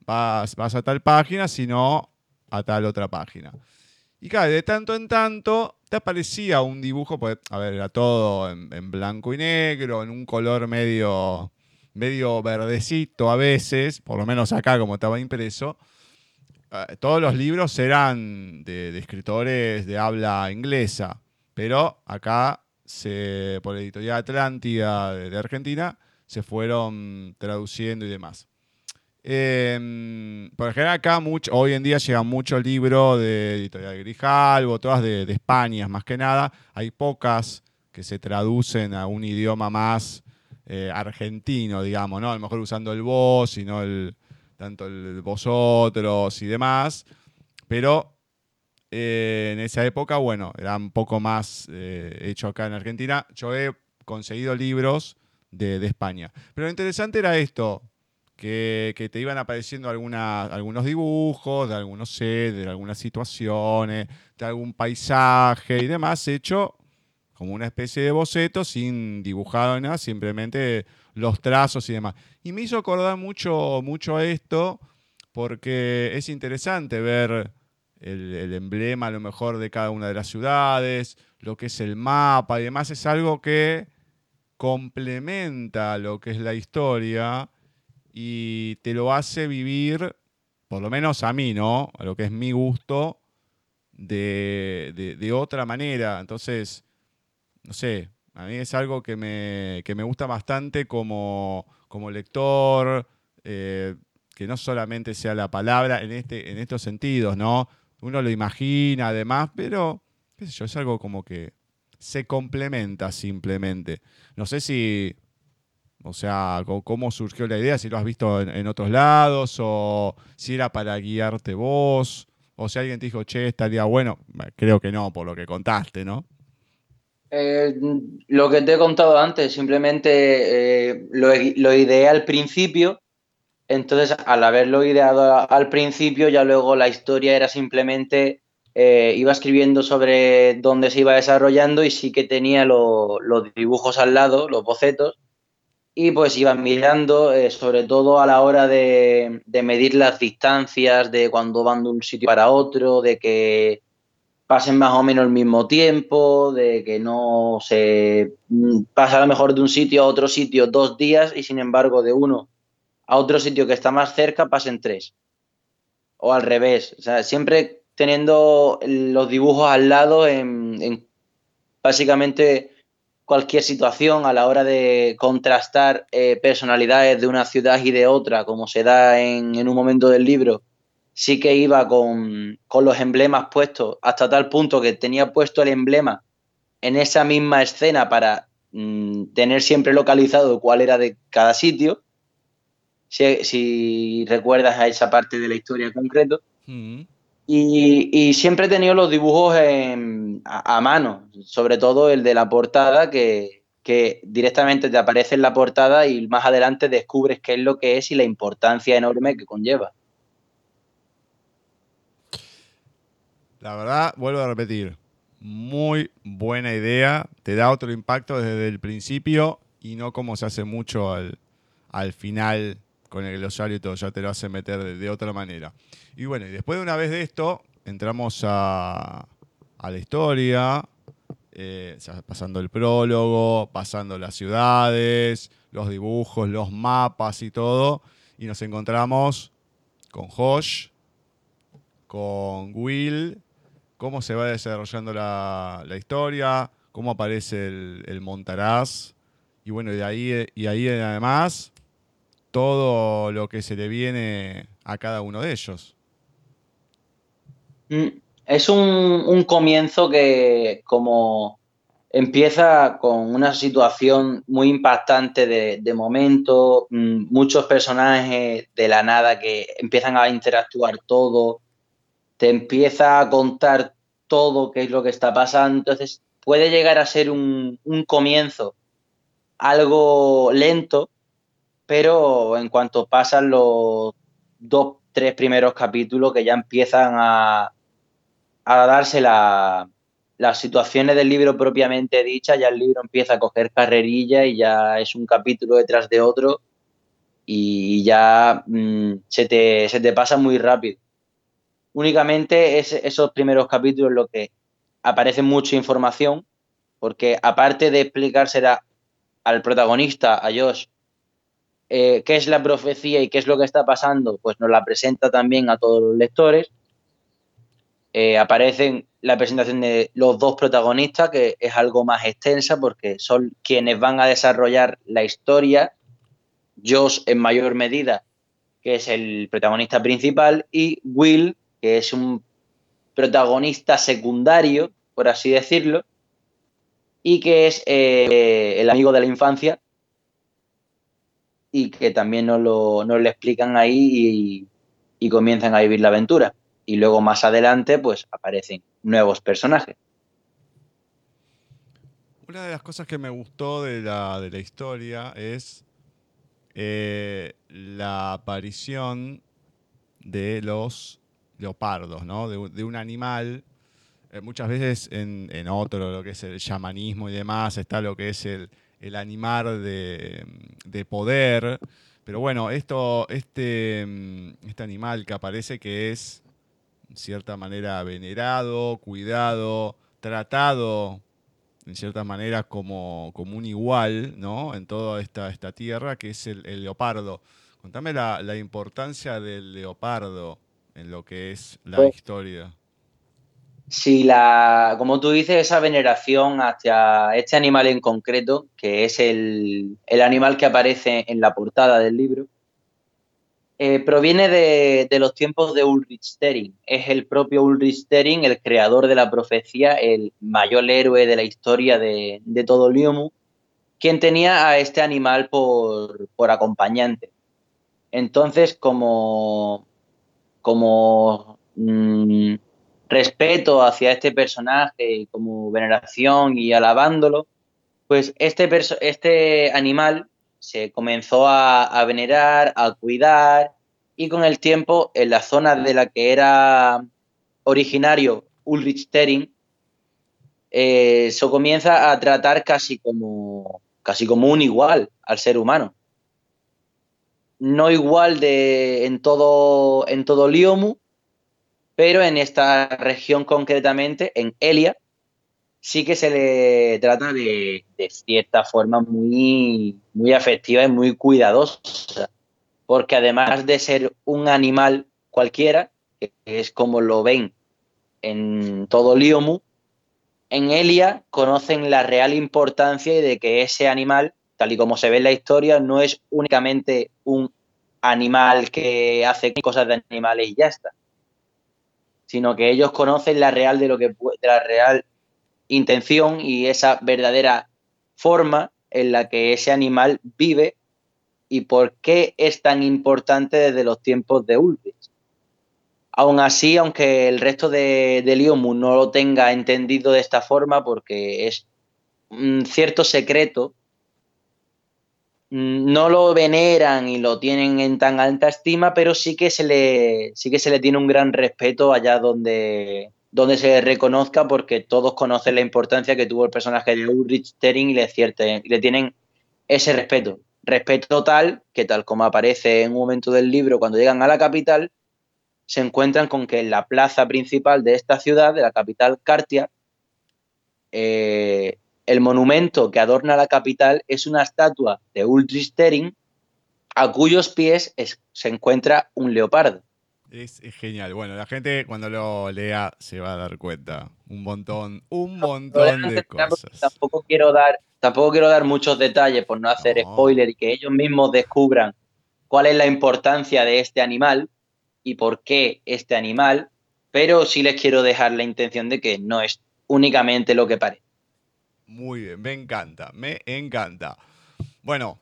vas, vas a tal página, si no, a tal otra página. Y claro, de tanto en tanto te aparecía un dibujo, pues, a ver, era todo en, en blanco y negro, en un color medio, medio verdecito a veces, por lo menos acá como estaba impreso. Eh, todos los libros eran de, escritores de habla inglesa, pero acá, se, por la editorial Atlántida de, de Argentina, se fueron traduciendo y demás. Eh, por ejemplo, acá mucho, hoy en día llegan muchos libros de editorial Grijalvo, todas de, de España más que nada. Hay pocas que se traducen a un idioma más eh, argentino, digamos, ¿no? A lo mejor usando el vos y no el, tanto el vosotros y demás. Pero eh, en esa época, bueno, era un poco más eh, hecho acá en Argentina. Yo he conseguido libros de, España. Pero lo interesante era esto, que, te iban apareciendo algunos dibujos de algunos sets, de algunas situaciones, de algún paisaje y demás, hecho como una especie de boceto sin dibujado nada, simplemente los trazos y demás. Y me hizo acordar mucho, mucho a esto, porque es interesante ver el, el emblema a lo mejor de cada una de las ciudades, lo que es el mapa y demás, es algo que complementa lo que es la historia y te lo hace vivir, por lo menos a mí, ¿no? A lo que es mi gusto, de, de- de otra manera. Entonces, no sé, a mí es algo que me, que me gusta bastante como, como lector, eh, que no solamente sea la palabra en, este, en estos sentidos, ¿no? Uno lo imagina además, pero, qué sé yo, es algo como que se complementa simplemente. No sé si, o sea, cómo surgió la idea, si lo has visto en, en otros lados o si era para guiarte vos, o si alguien te dijo, che, estaría. Bueno, Creo que no, por lo que contaste, ¿no? Eh, lo que te he contado antes, simplemente eh, lo, ideé al principio, entonces al haberlo ideado al principio, ya luego la historia era simplemente, eh, iba escribiendo sobre dónde se iba desarrollando y sí que tenía lo- los dibujos al lado, los bocetos, y pues iba mirando, sobre todo a la hora de medir las distancias, de cuando van de un sitio para otro, de que pasen más o menos el mismo tiempo, de que no se mm, pasa a lo mejor de un sitio a otro sitio dos días y sin embargo de uno a otro sitio que está más cerca pasen tres. O al revés. O sea, siempre teniendo los dibujos al lado en, en básicamente cualquier situación a la hora de contrastar eh, personalidades de una ciudad y de otra, como se da en, en un momento del libro, sí que iba con, con los emblemas puestos hasta tal punto que tenía puesto el emblema en esa misma escena para mm, tener siempre localizado cuál era de cada sitio, si, si recuerdas a esa parte de la historia en concreto. Mm. Y, y siempre he tenido los dibujos en- a, a mano, sobre todo el de la portada, que, que directamente te aparece en la portada y más adelante descubres qué es lo que es y la importancia enorme que conlleva. La verdad, vuelvo a repetir, muy buena idea, te da otro impacto desde el principio y no como se hace mucho al, al final con el glosario y todo, ya te lo hace meter de, otra manera. Y bueno, y después de una vez de esto, entramos a, a la historia, eh, pasando el prólogo, pasando las ciudades, los dibujos, los mapas y todo, y nos encontramos con Josh, con Will, cómo se va desarrollando la, la historia, cómo aparece el, el Montaraz, y bueno, de ahí, y ahí además todo lo que se le viene a cada uno de ellos. Mm, Es un, un comienzo que como empieza con una situación muy impactante de, de momento, mm, muchos personajes de la nada que empiezan a interactuar todo, te empieza a contar todo qué es lo que está pasando, entonces puede llegar a ser un, comienzo algo lento, pero en cuanto pasan los dos tres primeros capítulos que ya empiezan a, a darse las situaciones del libro propiamente dichas, ya el libro empieza a coger carrerilla y ya es un capítulo detrás de otro y ya mm, se, te, se, te, pasa muy rápido. Únicamente es esos primeros capítulos lo que aparece mucha información, porque aparte de explicársela al protagonista, a Josh, eh, qué es la profecía y qué es lo que está pasando, pues nos la presenta también a todos los lectores. Eh, aparecen la presentación de los dos protagonistas, que es algo más extensa porque son quienes van a desarrollar la historia. Josh en mayor medida, que es el protagonista principal, y Will, que es un protagonista secundario, por así decirlo, y que es eh, el amigo de la infancia y que también nos lo, explican ahí y, comienzan a vivir la aventura. Y luego más adelante, pues aparecen nuevos personajes. Una de las cosas que me gustó de la, de la historia es eh, la aparición de los leopardos, ¿no? De, un animal. Eh, muchas veces en, otro, lo que es el chamanismo y demás, está lo que es el, el animar de, poder. Pero bueno, esto, este, mm, este animal que aparece que es, en cierta manera, venerado, cuidado, tratado, en cierta manera, como, como un igual, ¿no? En toda esta, esta tierra, que es el, leopardo. Contame la, la, importancia del leopardo en lo que es la pues historia si la, como tú dices, esa veneración hacia este animal en concreto, que es el, animal que aparece en la portada del libro, eh, proviene de, los tiempos de Ulrich Stering. Es el propio Ulrich Stering, el creador de la profecía, el mayor héroe de la historia de, todo Liomu, quien tenía a este animal por, acompañante. Entonces, como, como mm, respeto hacia este personaje como veneración y alabándolo, pues este, este animal se comenzó a, venerar, a cuidar y con el tiempo en la zona de la que era originario Ulrich Tering, eh, se comienza a tratar casi como, casi como un igual al ser humano. No igual de, en, todo, en todo Liomu, pero en esta región concretamente, en Elia, sí que se le trata de, cierta forma muy, muy afectiva y muy cuidadosa, porque además de ser un animal cualquiera, que es como lo ven en todo Liomu, en Elia conocen la real importancia de que ese animal, tal y como se ve en la historia, no es únicamente un animal que hace cosas de animales y ya está, sino que ellos conocen la real de lo que la real intención y esa verdadera forma en la que ese animal vive y por qué es tan importante desde los tiempos de Ulrich. Aún así, aunque el resto de, de Liomu no lo tenga entendido de esta forma, porque es un cierto secreto no lo veneran y lo tienen en tan alta estima, pero sí que se le, sí que se le tiene un gran respeto allá donde, donde se reconozca, porque todos conocen la importancia que tuvo el personaje de Ulrich Tering y le, y le tienen ese respeto. Respeto tal que, tal como aparece en un momento del libro, cuando llegan a la capital, se encuentran con que en la plaza principal de esta ciudad, de la capital Cartia, eh, el monumento que adorna la capital es una estatua de Ulrich Stering a cuyos pies se encuentra un leopardo. Es, genial. Bueno, la gente cuando lo lea se va a dar cuenta. Un montón, un montón de cosas. Tampoco quiero dar, tampoco quiero dar muchos detalles por no hacer spoiler y que ellos mismos descubran cuál es la importancia de este animal y por qué este animal, pero sí les quiero dejar la intención de que no es únicamente lo que parece. Muy bien, me encanta, me encanta. Bueno,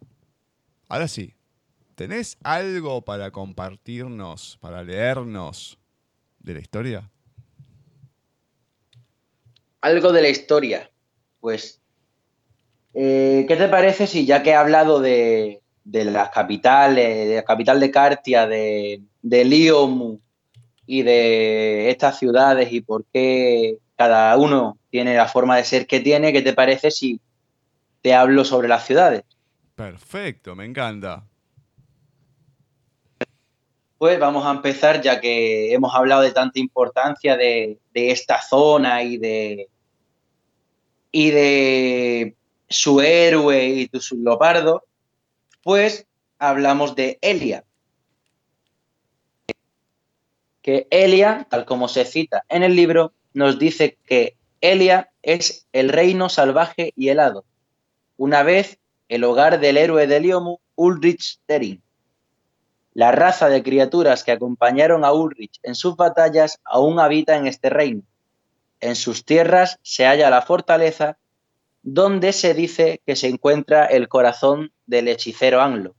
ahora sí, ¿tenés algo para compartirnos, para leernos de la historia? Algo de la historia. Pues, eh, ¿qué te parece si ya que he hablado de, las capitales, de la capital de Cartia, de, de Liomu y de estas ciudades y por qué cada uno tiene la forma de ser que tiene, ¿qué te parece si te hablo sobre las ciudades? Perfecto, me encanta. Pues vamos a empezar ya que hemos hablado de tanta importancia de, de esta zona y de, y de su héroe y su leopardo, pues hablamos de Elia. Que Elia, tal como se cita en el libro, nos dice que Elia es el reino salvaje y helado, una vez el hogar del héroe de Liomu, Ulrich Terin. La raza de criaturas que acompañaron a Ulrich en sus batallas aún habita en este reino. En sus tierras se halla la fortaleza donde se dice que se encuentra el corazón del hechicero Anglo.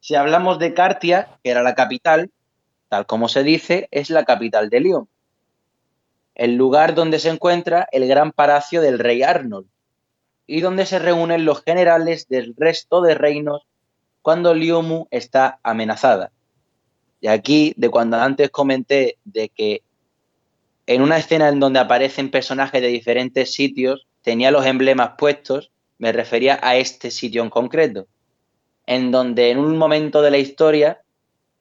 Si hablamos de Cartia, que era la capital, tal como se dice, es la capital de Lyon, el lugar donde se encuentra el gran palacio del rey Arnold y donde se reúnen los generales del resto de reinos cuando Liomu está amenazada. Y aquí, de cuando antes comenté de que en una escena en donde aparecen personajes de diferentes sitios, tenía los emblemas puestos, me refería a este sitio en concreto, en donde en un momento de la historia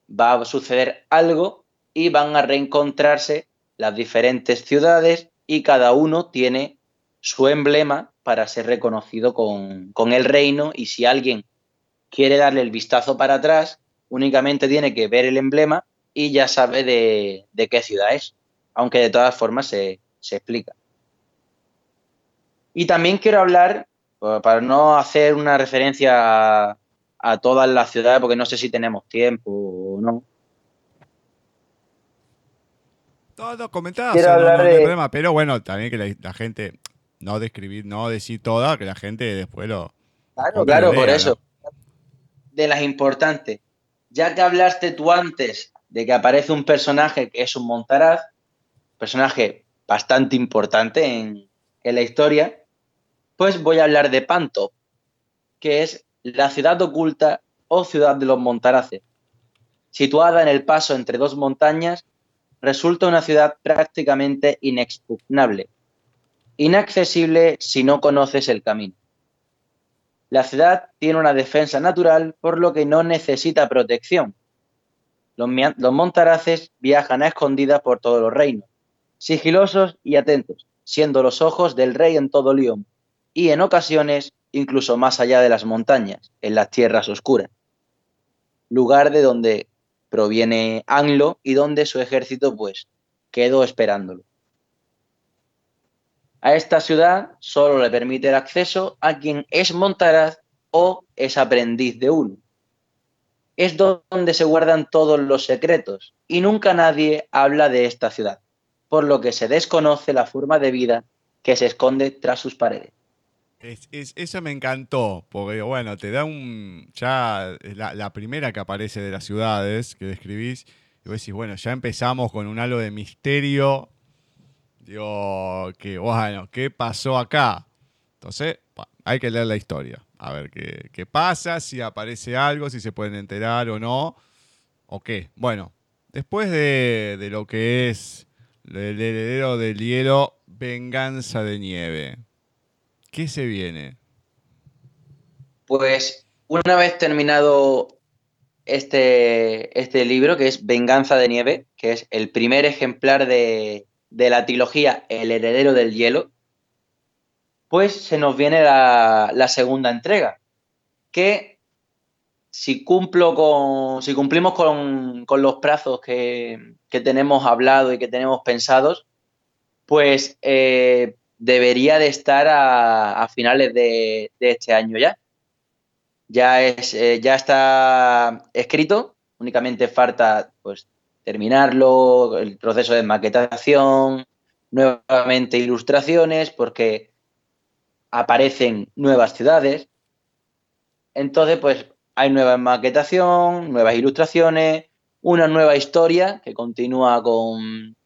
va a suceder algo y van a reencontrarse las diferentes ciudades y cada uno tiene su emblema para ser reconocido con, con, el reino y si alguien quiere darle el vistazo para atrás, únicamente tiene que ver el emblema y ya sabe de, de qué ciudad es aunque de todas formas se, explica. Y también quiero hablar, para no hacer una referencia a, todas las ciudades, porque no sé si tenemos tiempo o no. Todo comentado, no, hay problema, pero bueno, también que la, gente, no describir, no decir toda, que la gente después lo... Claro, claro, por eso. De las importantes. Ya que hablaste tú antes de que aparece un personaje que es un Montaraz, personaje bastante importante en, la historia, pues voy a hablar de Panto, que es la ciudad oculta o ciudad de los Montaraces. Situada en el paso entre dos montañas, resulta una ciudad prácticamente inexpugnable, inaccesible si no conoces el camino. La ciudad tiene una defensa natural, por lo que no necesita protección. Los, montaraces viajan a escondidas por todos los reinos, sigilosos y atentos, siendo los ojos del rey en todo León, y en ocasiones incluso más allá de las montañas, en las tierras oscuras, lugar de donde proviene Anglo y donde su ejército pues quedó esperándolo. A esta ciudad solo le permite el acceso a quien es montaraz o es aprendiz de uno. Es donde se guardan todos los secretos y nunca nadie habla de esta ciudad por lo que se desconoce la forma de vida que se esconde tras sus paredes. Eso me encantó, porque bueno, te da un. Ya la, primera que aparece de las ciudades que describís, y vos decís, bueno, ya empezamos con un halo de misterio. Digo, que bueno, ¿qué pasó acá? Entonces, hay que leer la historia, a ver qué, qué pasa, si aparece algo, si se pueden enterar o no, o qué. Bueno, después de, de lo que es el heredero del hielo, venganza de nieve. ¿Qué se viene? Pues una vez terminado este, este libro, que es Venganza de Nieve, que es el primer ejemplar de, la trilogía El heredero del hielo, pues se nos viene la, segunda entrega, que si cumplo con. si cumplimos con, los plazos que, tenemos hablado y que tenemos pensados, pues eh, debería de estar a, finales de, este año ya. Ya, es, eh, ya está escrito, únicamente falta pues, terminarlo, el proceso de maquetación, nuevamente ilustraciones, porque aparecen nuevas ciudades. Entonces, pues hay nueva maquetación, nuevas ilustraciones, una nueva historia que continúa con,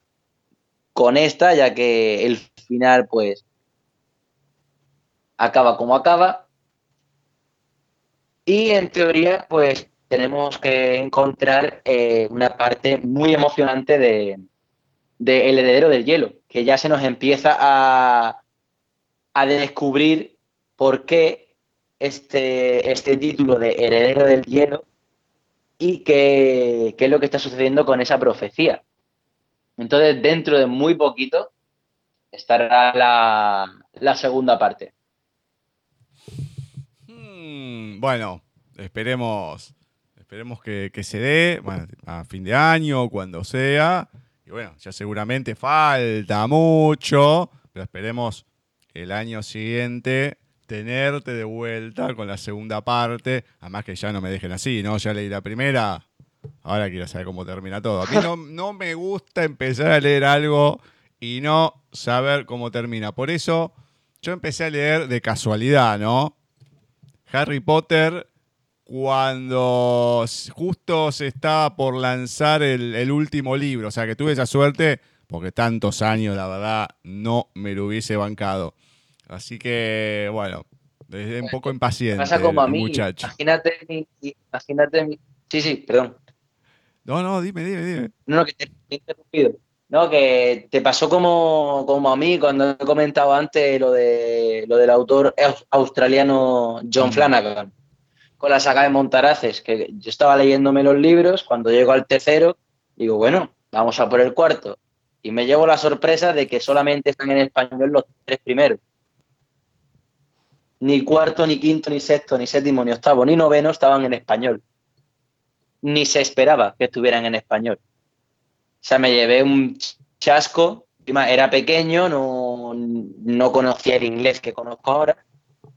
con esta, ya que el final, pues, acaba como acaba. Y en teoría, pues tenemos que encontrar eh, una parte muy emocionante de, de El heredero del hielo, que ya se nos empieza a, a descubrir por qué este, este título de Heredero del Hielo y qué, qué es lo que está sucediendo con esa profecía. Entonces, dentro de muy poquito estará la, segunda parte. Hmm, bueno, esperemos, esperemos que, se dé a fin de año, cuando sea. Y bueno, ya seguramente falta mucho, pero esperemos el año siguiente tenerte de vuelta con la segunda parte. Además que ya no me dejen así, ¿no? Ya leí la primera, ahora quiero saber cómo termina todo. A mí no, no me gusta empezar a leer algo y no saber cómo termina. Por eso yo empecé a leer de casualidad, ¿no? Harry Potter cuando justo se estaba por lanzar el, el, último libro. O sea, que tuve esa suerte porque tantos años, la verdad, no me lo hubiese bancado. Así que, bueno, es un poco impaciente. Pasa como a mí, muchacho. Imagínate, imagínate. Mi... Sí, sí, perdón. No, no, dime, dime, dime. No, no, que te he interrumpido. No, que te pasó como, como a mí cuando he comentado antes lo, de, lo del autor australiano John Flanagan con la saga de Montaraces, que yo estaba leyéndome los libros, cuando llego al tercero, digo, bueno, vamos a por el cuarto. Y me llevo la sorpresa de que solamente están en español los tres primeros. Ni cuarto, ni quinto, ni sexto, ni séptimo, ni octavo, ni noveno estaban en español. Ni se esperaba que estuvieran en español. O sea, me llevé un chasco, era pequeño, no, no conocía el inglés que conozco ahora.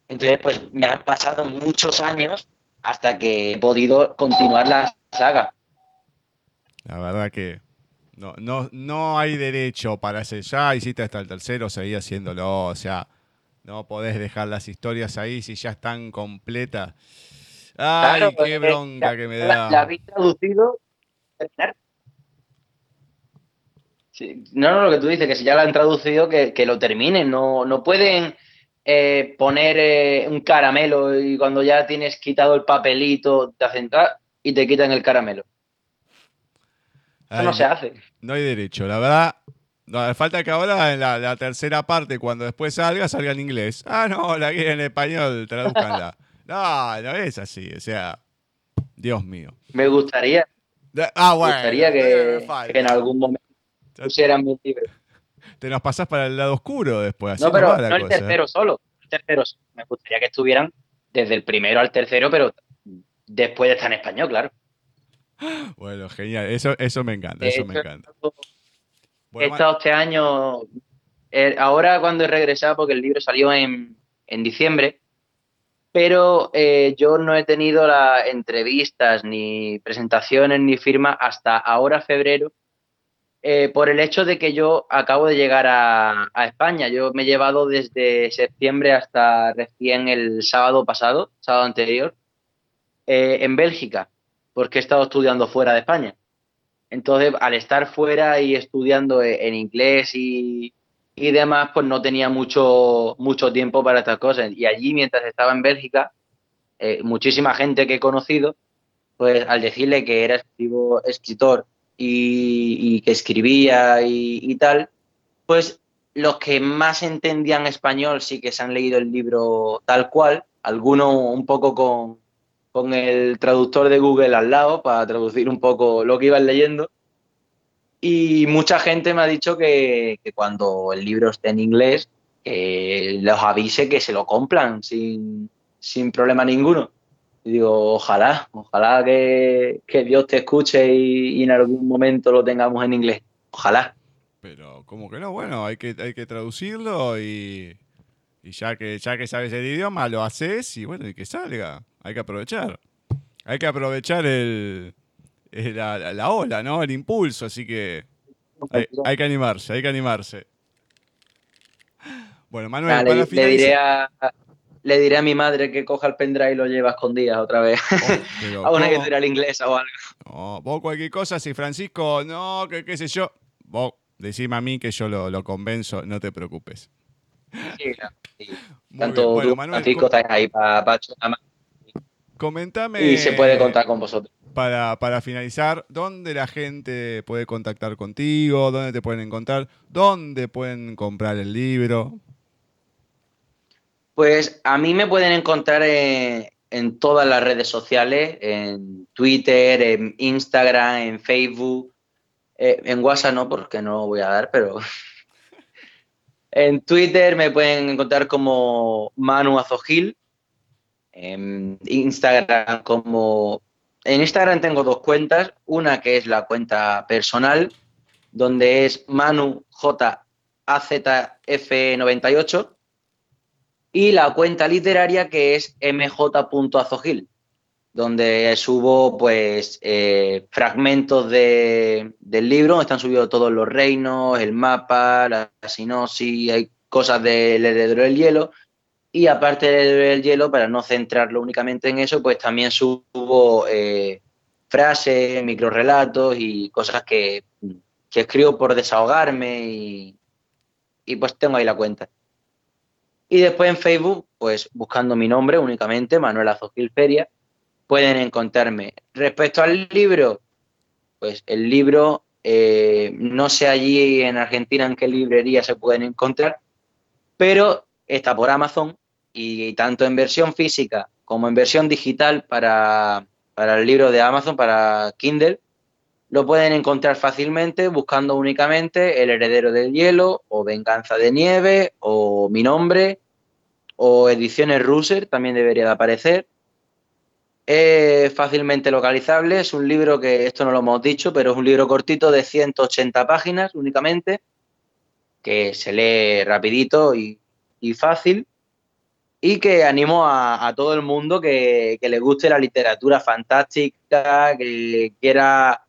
Entonces, pues me han pasado muchos años hasta que he podido continuar la saga. La verdad que no, no, no hay derecho para hacer ya, hiciste hasta el tercero, seguí haciéndolo, o sea, no podés dejar las historias ahí si ya están completas. Ay, claro, qué bronca la, que me da. La, la habéis traducido. Sí, no, no, lo que tú dices, que si ya la han traducido, que, que lo terminen. No, no pueden eh, poner eh, un caramelo y cuando ya tienes quitado el papelito te hacen y te quitan el caramelo. Eso Ay, no se hace. No hay derecho, la verdad. No, falta que ahora en la, la, tercera parte, cuando después salga, salga en inglés. Ah, no, la quieren en español, traduzcanla. No, no es así, o sea, Dios mío. Me gustaría. Ah, bueno. Me gustaría que, que en algún momento pusieran mi libro. Te nos pasás para el lado oscuro después. no, pero no, no el tercero solo. El tercero me gustaría que estuvieran desde el primero al tercero, pero después de estar en español, claro. Bueno, genial. Eso, eso me encanta, eso me encanta. He estado este año, eh, ahora cuando he regresado, porque el libro salió en, en diciembre, pero eh, yo no he tenido las entrevistas, ni presentaciones, ni firmas hasta ahora febrero, eh, por el hecho de que yo acabo de llegar a, a, España. Yo me he llevado desde septiembre hasta recién el sábado pasado, sábado anterior, eh, en Bélgica, porque he estado estudiando fuera de España. Entonces, al estar fuera y estudiando en inglés y, y demás, pues no tenía mucho, mucho tiempo para estas cosas. Y allí, mientras estaba en Bélgica, eh, muchísima gente que he conocido, pues al decirle que era escritor y, que escribía y, y, tal, pues los que más entendían español sí que se han leído el libro tal cual, algunos un poco con, con el traductor de Google al lado para traducir un poco lo que iban leyendo. Y mucha gente me ha dicho que, que cuando el libro esté en inglés, los avise que se lo compran sin, sin problema ninguno. Digo, ojalá, ojalá que, que Dios te escuche y, y, en algún momento lo tengamos en inglés. Ojalá. Pero, como que no? Bueno, hay que, hay que traducirlo y, y ya, que, ya que sabes el idioma, lo haces y bueno, y que salga. Hay que aprovechar. Hay que aprovechar el la, la, ola, ¿no? El impulso, así que hay, hay, que animarse, hay que animarse. Bueno, Manuel, ah, para le, le diré a, le diré a mi madre que coja el pendrive y lo lleva a escondidas otra vez. Oh, a una que tuviera el inglés o algo. No, vos cualquier cosa, si Francisco, no, que qué sé yo, vos decime a mí que yo lo, lo convenzo, no te preocupes. Sí, sí. Tanto bueno, tú, Manuel, Francisco, estás ahí para pa Comentame. Y se puede contar con vosotros. Para, finalizar, ¿dónde la gente puede contactar contigo? ¿Dónde te pueden encontrar? ¿Dónde pueden comprar el libro? Pues a mí me pueden encontrar en, en todas las redes sociales, en Twitter, en Instagram, en Facebook, eh, en WhatsApp no, porque no lo voy a dar, pero en Twitter me pueden encontrar como Manu Azogil, en Instagram como... En Instagram tengo dos cuentas, una que es la cuenta personal, donde es Manu JAZF98, y la cuenta literaria que es mj.azogil, donde subo pues eh, fragmentos de, del libro, están subidos todos los reinos, el mapa, la, sinopsis, hay cosas del heredero del hielo, y aparte del hielo, para no centrarlo únicamente en eso, pues también subo eh, frases, microrelatos y cosas que, que, escribo por desahogarme y, y pues tengo ahí la cuenta. Y después en Facebook, pues buscando mi nombre únicamente, Manuel Azogil Feria, pueden encontrarme. Respecto al libro, pues el libro, eh, no sé allí en Argentina en qué librería se pueden encontrar, pero está por Amazon y tanto en versión física como en versión digital para, para el libro de Amazon, para Kindle, lo pueden encontrar fácilmente buscando únicamente El heredero del hielo o Venganza de nieve o Mi nombre o ediciones Ruser, también debería de aparecer. Es fácilmente localizable, es un libro que, esto no lo hemos dicho, pero es un libro cortito de 180 páginas únicamente, que se lee rapidito y, fácil, y que animo a, todo el mundo que, le guste la literatura fantástica, que quiera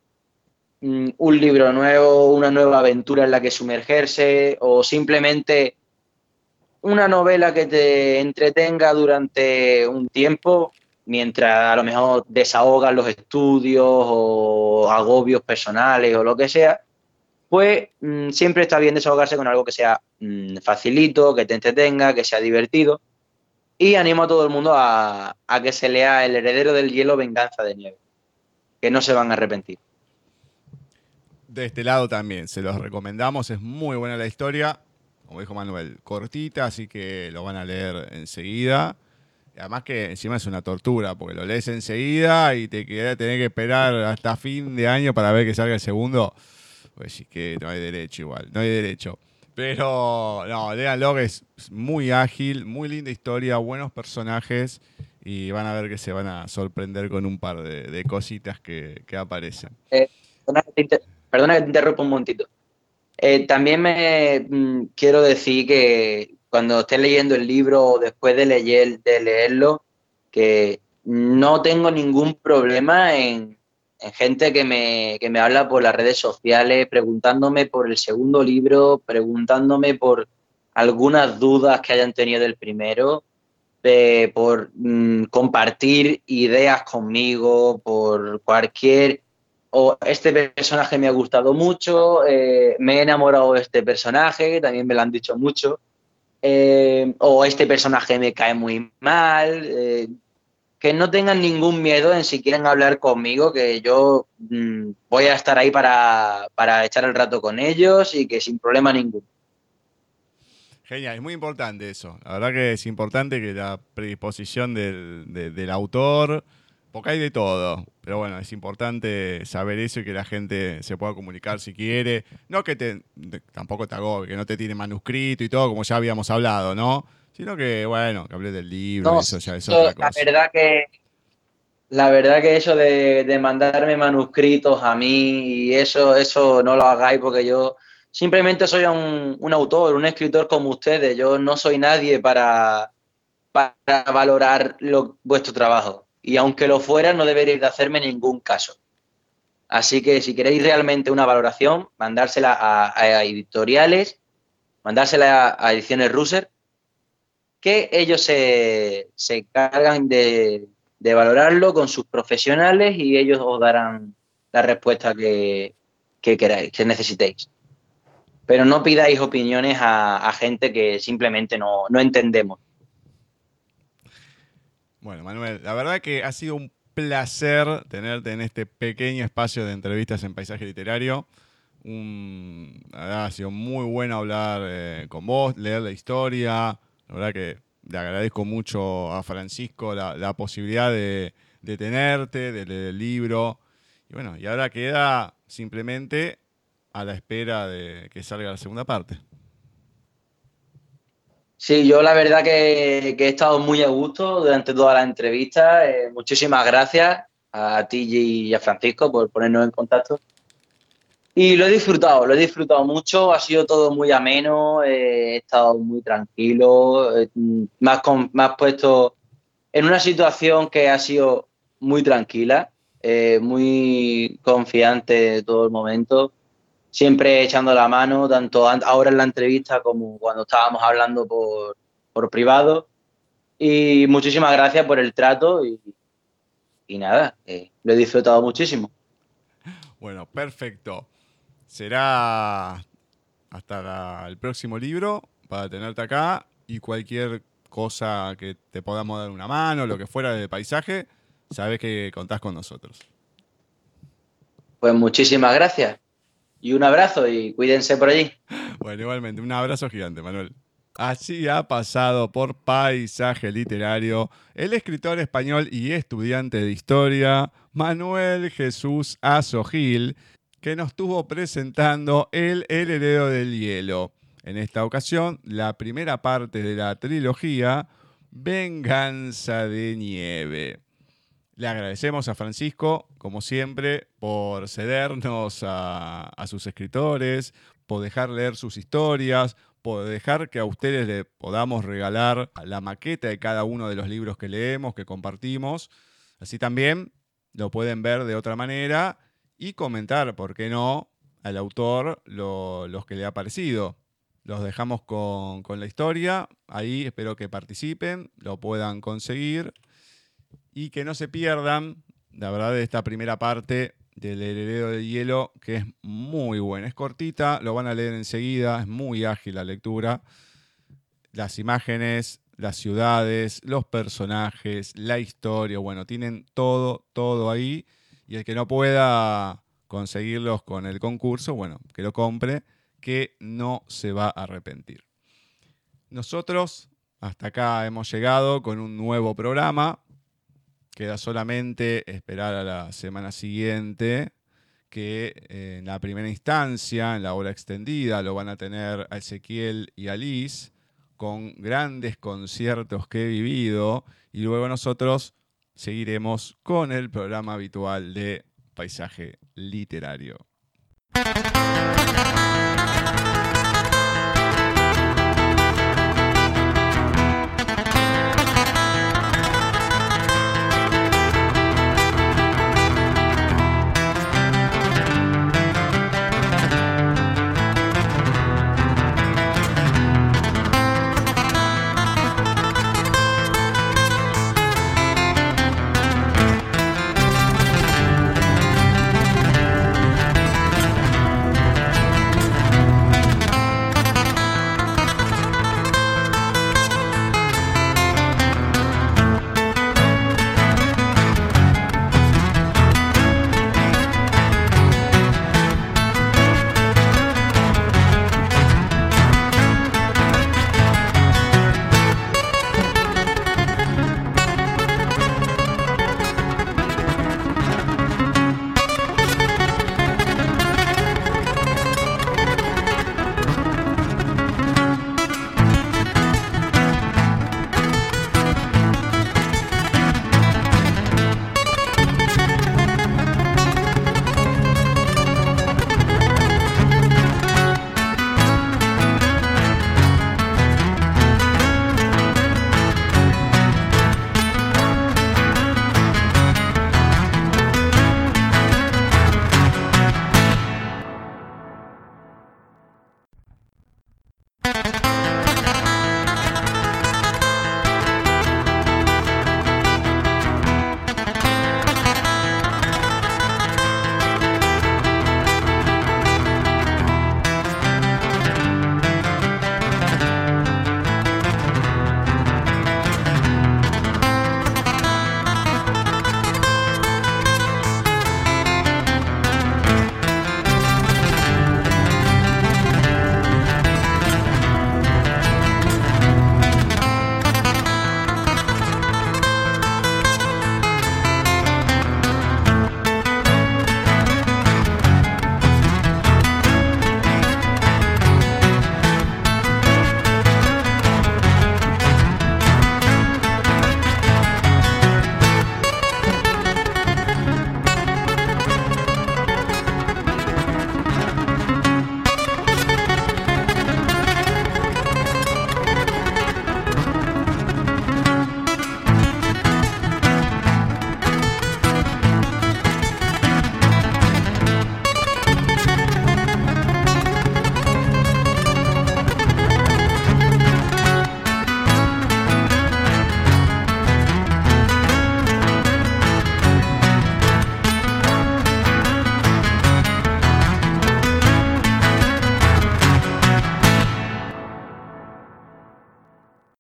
mm, un libro nuevo, una nueva aventura en la que sumergerse, o simplemente una novela que te entretenga durante un tiempo, mientras a lo mejor desahogas los estudios o agobios personales o lo que sea, pues mm, siempre está bien desahogarse con algo que sea mm, facilito, que te entretenga, que sea divertido. Y animo a todo el mundo a, a que se lea El heredero del hielo, Venganza de Nieve, que no se van a arrepentir. De este lado también, se los recomendamos, es muy buena la historia como dijo Manuel, cortita, así que lo van a leer enseguida. Además que encima es una tortura, porque lo lees enseguida y te queda tener que esperar hasta fin de año para ver que salga el segundo. Pues sí que no hay derecho igual, no hay derecho. Pero no, léanlo que es muy ágil, muy linda historia, buenos personajes y van a ver que se van a sorprender con un par de, cositas que, aparecen. Eh, perdona, que te interrumpa un momentito. Eh, también me mm, quiero decir que cuando esté leyendo el libro o después de, leer, de leerlo, que no tengo ningún problema en, gente que me, que me habla por las redes sociales, preguntándome por el segundo libro, preguntándome por algunas dudas que hayan tenido del primero, por mm, compartir ideas conmigo, por cualquier o este personaje me ha gustado mucho, eh, me he enamorado de este personaje, también me lo han dicho mucho, eh, o este personaje me cae muy mal, eh, que no tengan ningún miedo en si quieren hablar conmigo, que yo mm, voy a estar ahí para, echar el rato con ellos y que sin problema ninguno. Genial, es muy importante eso. La verdad que es importante que la predisposición del, del autor, porque hay de todo. Pero bueno, es importante saber eso y que la gente se pueda comunicar si quiere. No que te, tampoco te hago que no te tiene manuscrito y todo, como ya habíamos hablado, ¿no? Sino que, bueno, que hable del libro, eso ya es otra cosa. La verdad que, la verdad que eso de, mandarme manuscritos a mí y eso, eso no lo hagáis porque yo simplemente soy un, autor, un escritor como ustedes. Yo no soy nadie para, para valorar vuestro trabajo y aunque lo fuera, no deberéis de hacerme ningún caso. Así que si queréis realmente una valoración, mandársela a, editoriales, mandársela a, ediciones Ruser, que ellos se, se encargan de, valorarlo con sus profesionales y ellos os darán la respuesta que, queráis, que necesitéis. Pero no pidáis opiniones a, gente que simplemente no, no entendemos. Bueno, Manuel, la verdad que ha sido un placer tenerte en este pequeño espacio de entrevistas en paisaje literario. ha sido muy bueno hablar eh, con vos, leer la historia. La verdad que le agradezco mucho a Francisco la, posibilidad de, de, tenerte, de leer el libro. Y bueno, y ahora queda simplemente a la espera de que salga la segunda parte. Sí, yo la verdad que, he estado muy a gusto durante toda la entrevista. Eh, muchísimas gracias a ti y a Francisco por ponernos en contacto. Y lo he disfrutado, lo he disfrutado mucho, ha sido todo muy ameno, eh, he estado muy tranquilo, eh, más, más puesto en una situación que ha sido muy tranquila, muy confiante todo el momento siempre echando la mano, tanto ahora en la entrevista como cuando estábamos hablando por, privado. Y muchísimas gracias por el trato y, nada, lo he disfrutado muchísimo. Bueno, perfecto. Será hasta el próximo libro para tenerte acá y cualquier cosa que te podamos dar una mano, lo que fuera de paisaje, sabes que contás con nosotros. Pues muchísimas gracias y un abrazo y cuídense por allí. Bueno, igualmente, un abrazo gigante, Manuel. Así ha pasado por Paisaje Literario el escritor español y estudiante de historia Manuel Jesús Azogil, que nos estuvo presentando El heredero del hielo. En esta ocasión, la primera parte de la trilogía Venganza de Nieve. Le agradecemos a Francisco, como siempre, por cedernos a, sus escritores, por dejar leer sus historias, por dejar que a ustedes le podamos regalar la maqueta de cada uno de los libros que leemos, que compartimos. Así también lo pueden ver de otra manera y comentar, ¿por qué no?, al autor los que le ha parecido. Los dejamos con, con la historia, ahí espero que participen, lo puedan conseguir y que no se pierdan, la verdad, de esta primera parte del heredero de hielo, que es muy buena. Es cortita, lo van a leer enseguida, es muy ágil la lectura. Las imágenes, las ciudades, los personajes, la historia, bueno, tienen todo, todo ahí. Y el que no pueda conseguirlos con el concurso, bueno, que lo compre, que no se va a arrepentir. Nosotros hasta acá hemos llegado con un nuevo programa Queda solamente esperar a la semana siguiente que eh, en la primera instancia, en la hora extendida, lo van a tener a Ezequiel y a Liz con grandes conciertos que he vivido y luego nosotros seguiremos con el programa habitual de paisaje literario.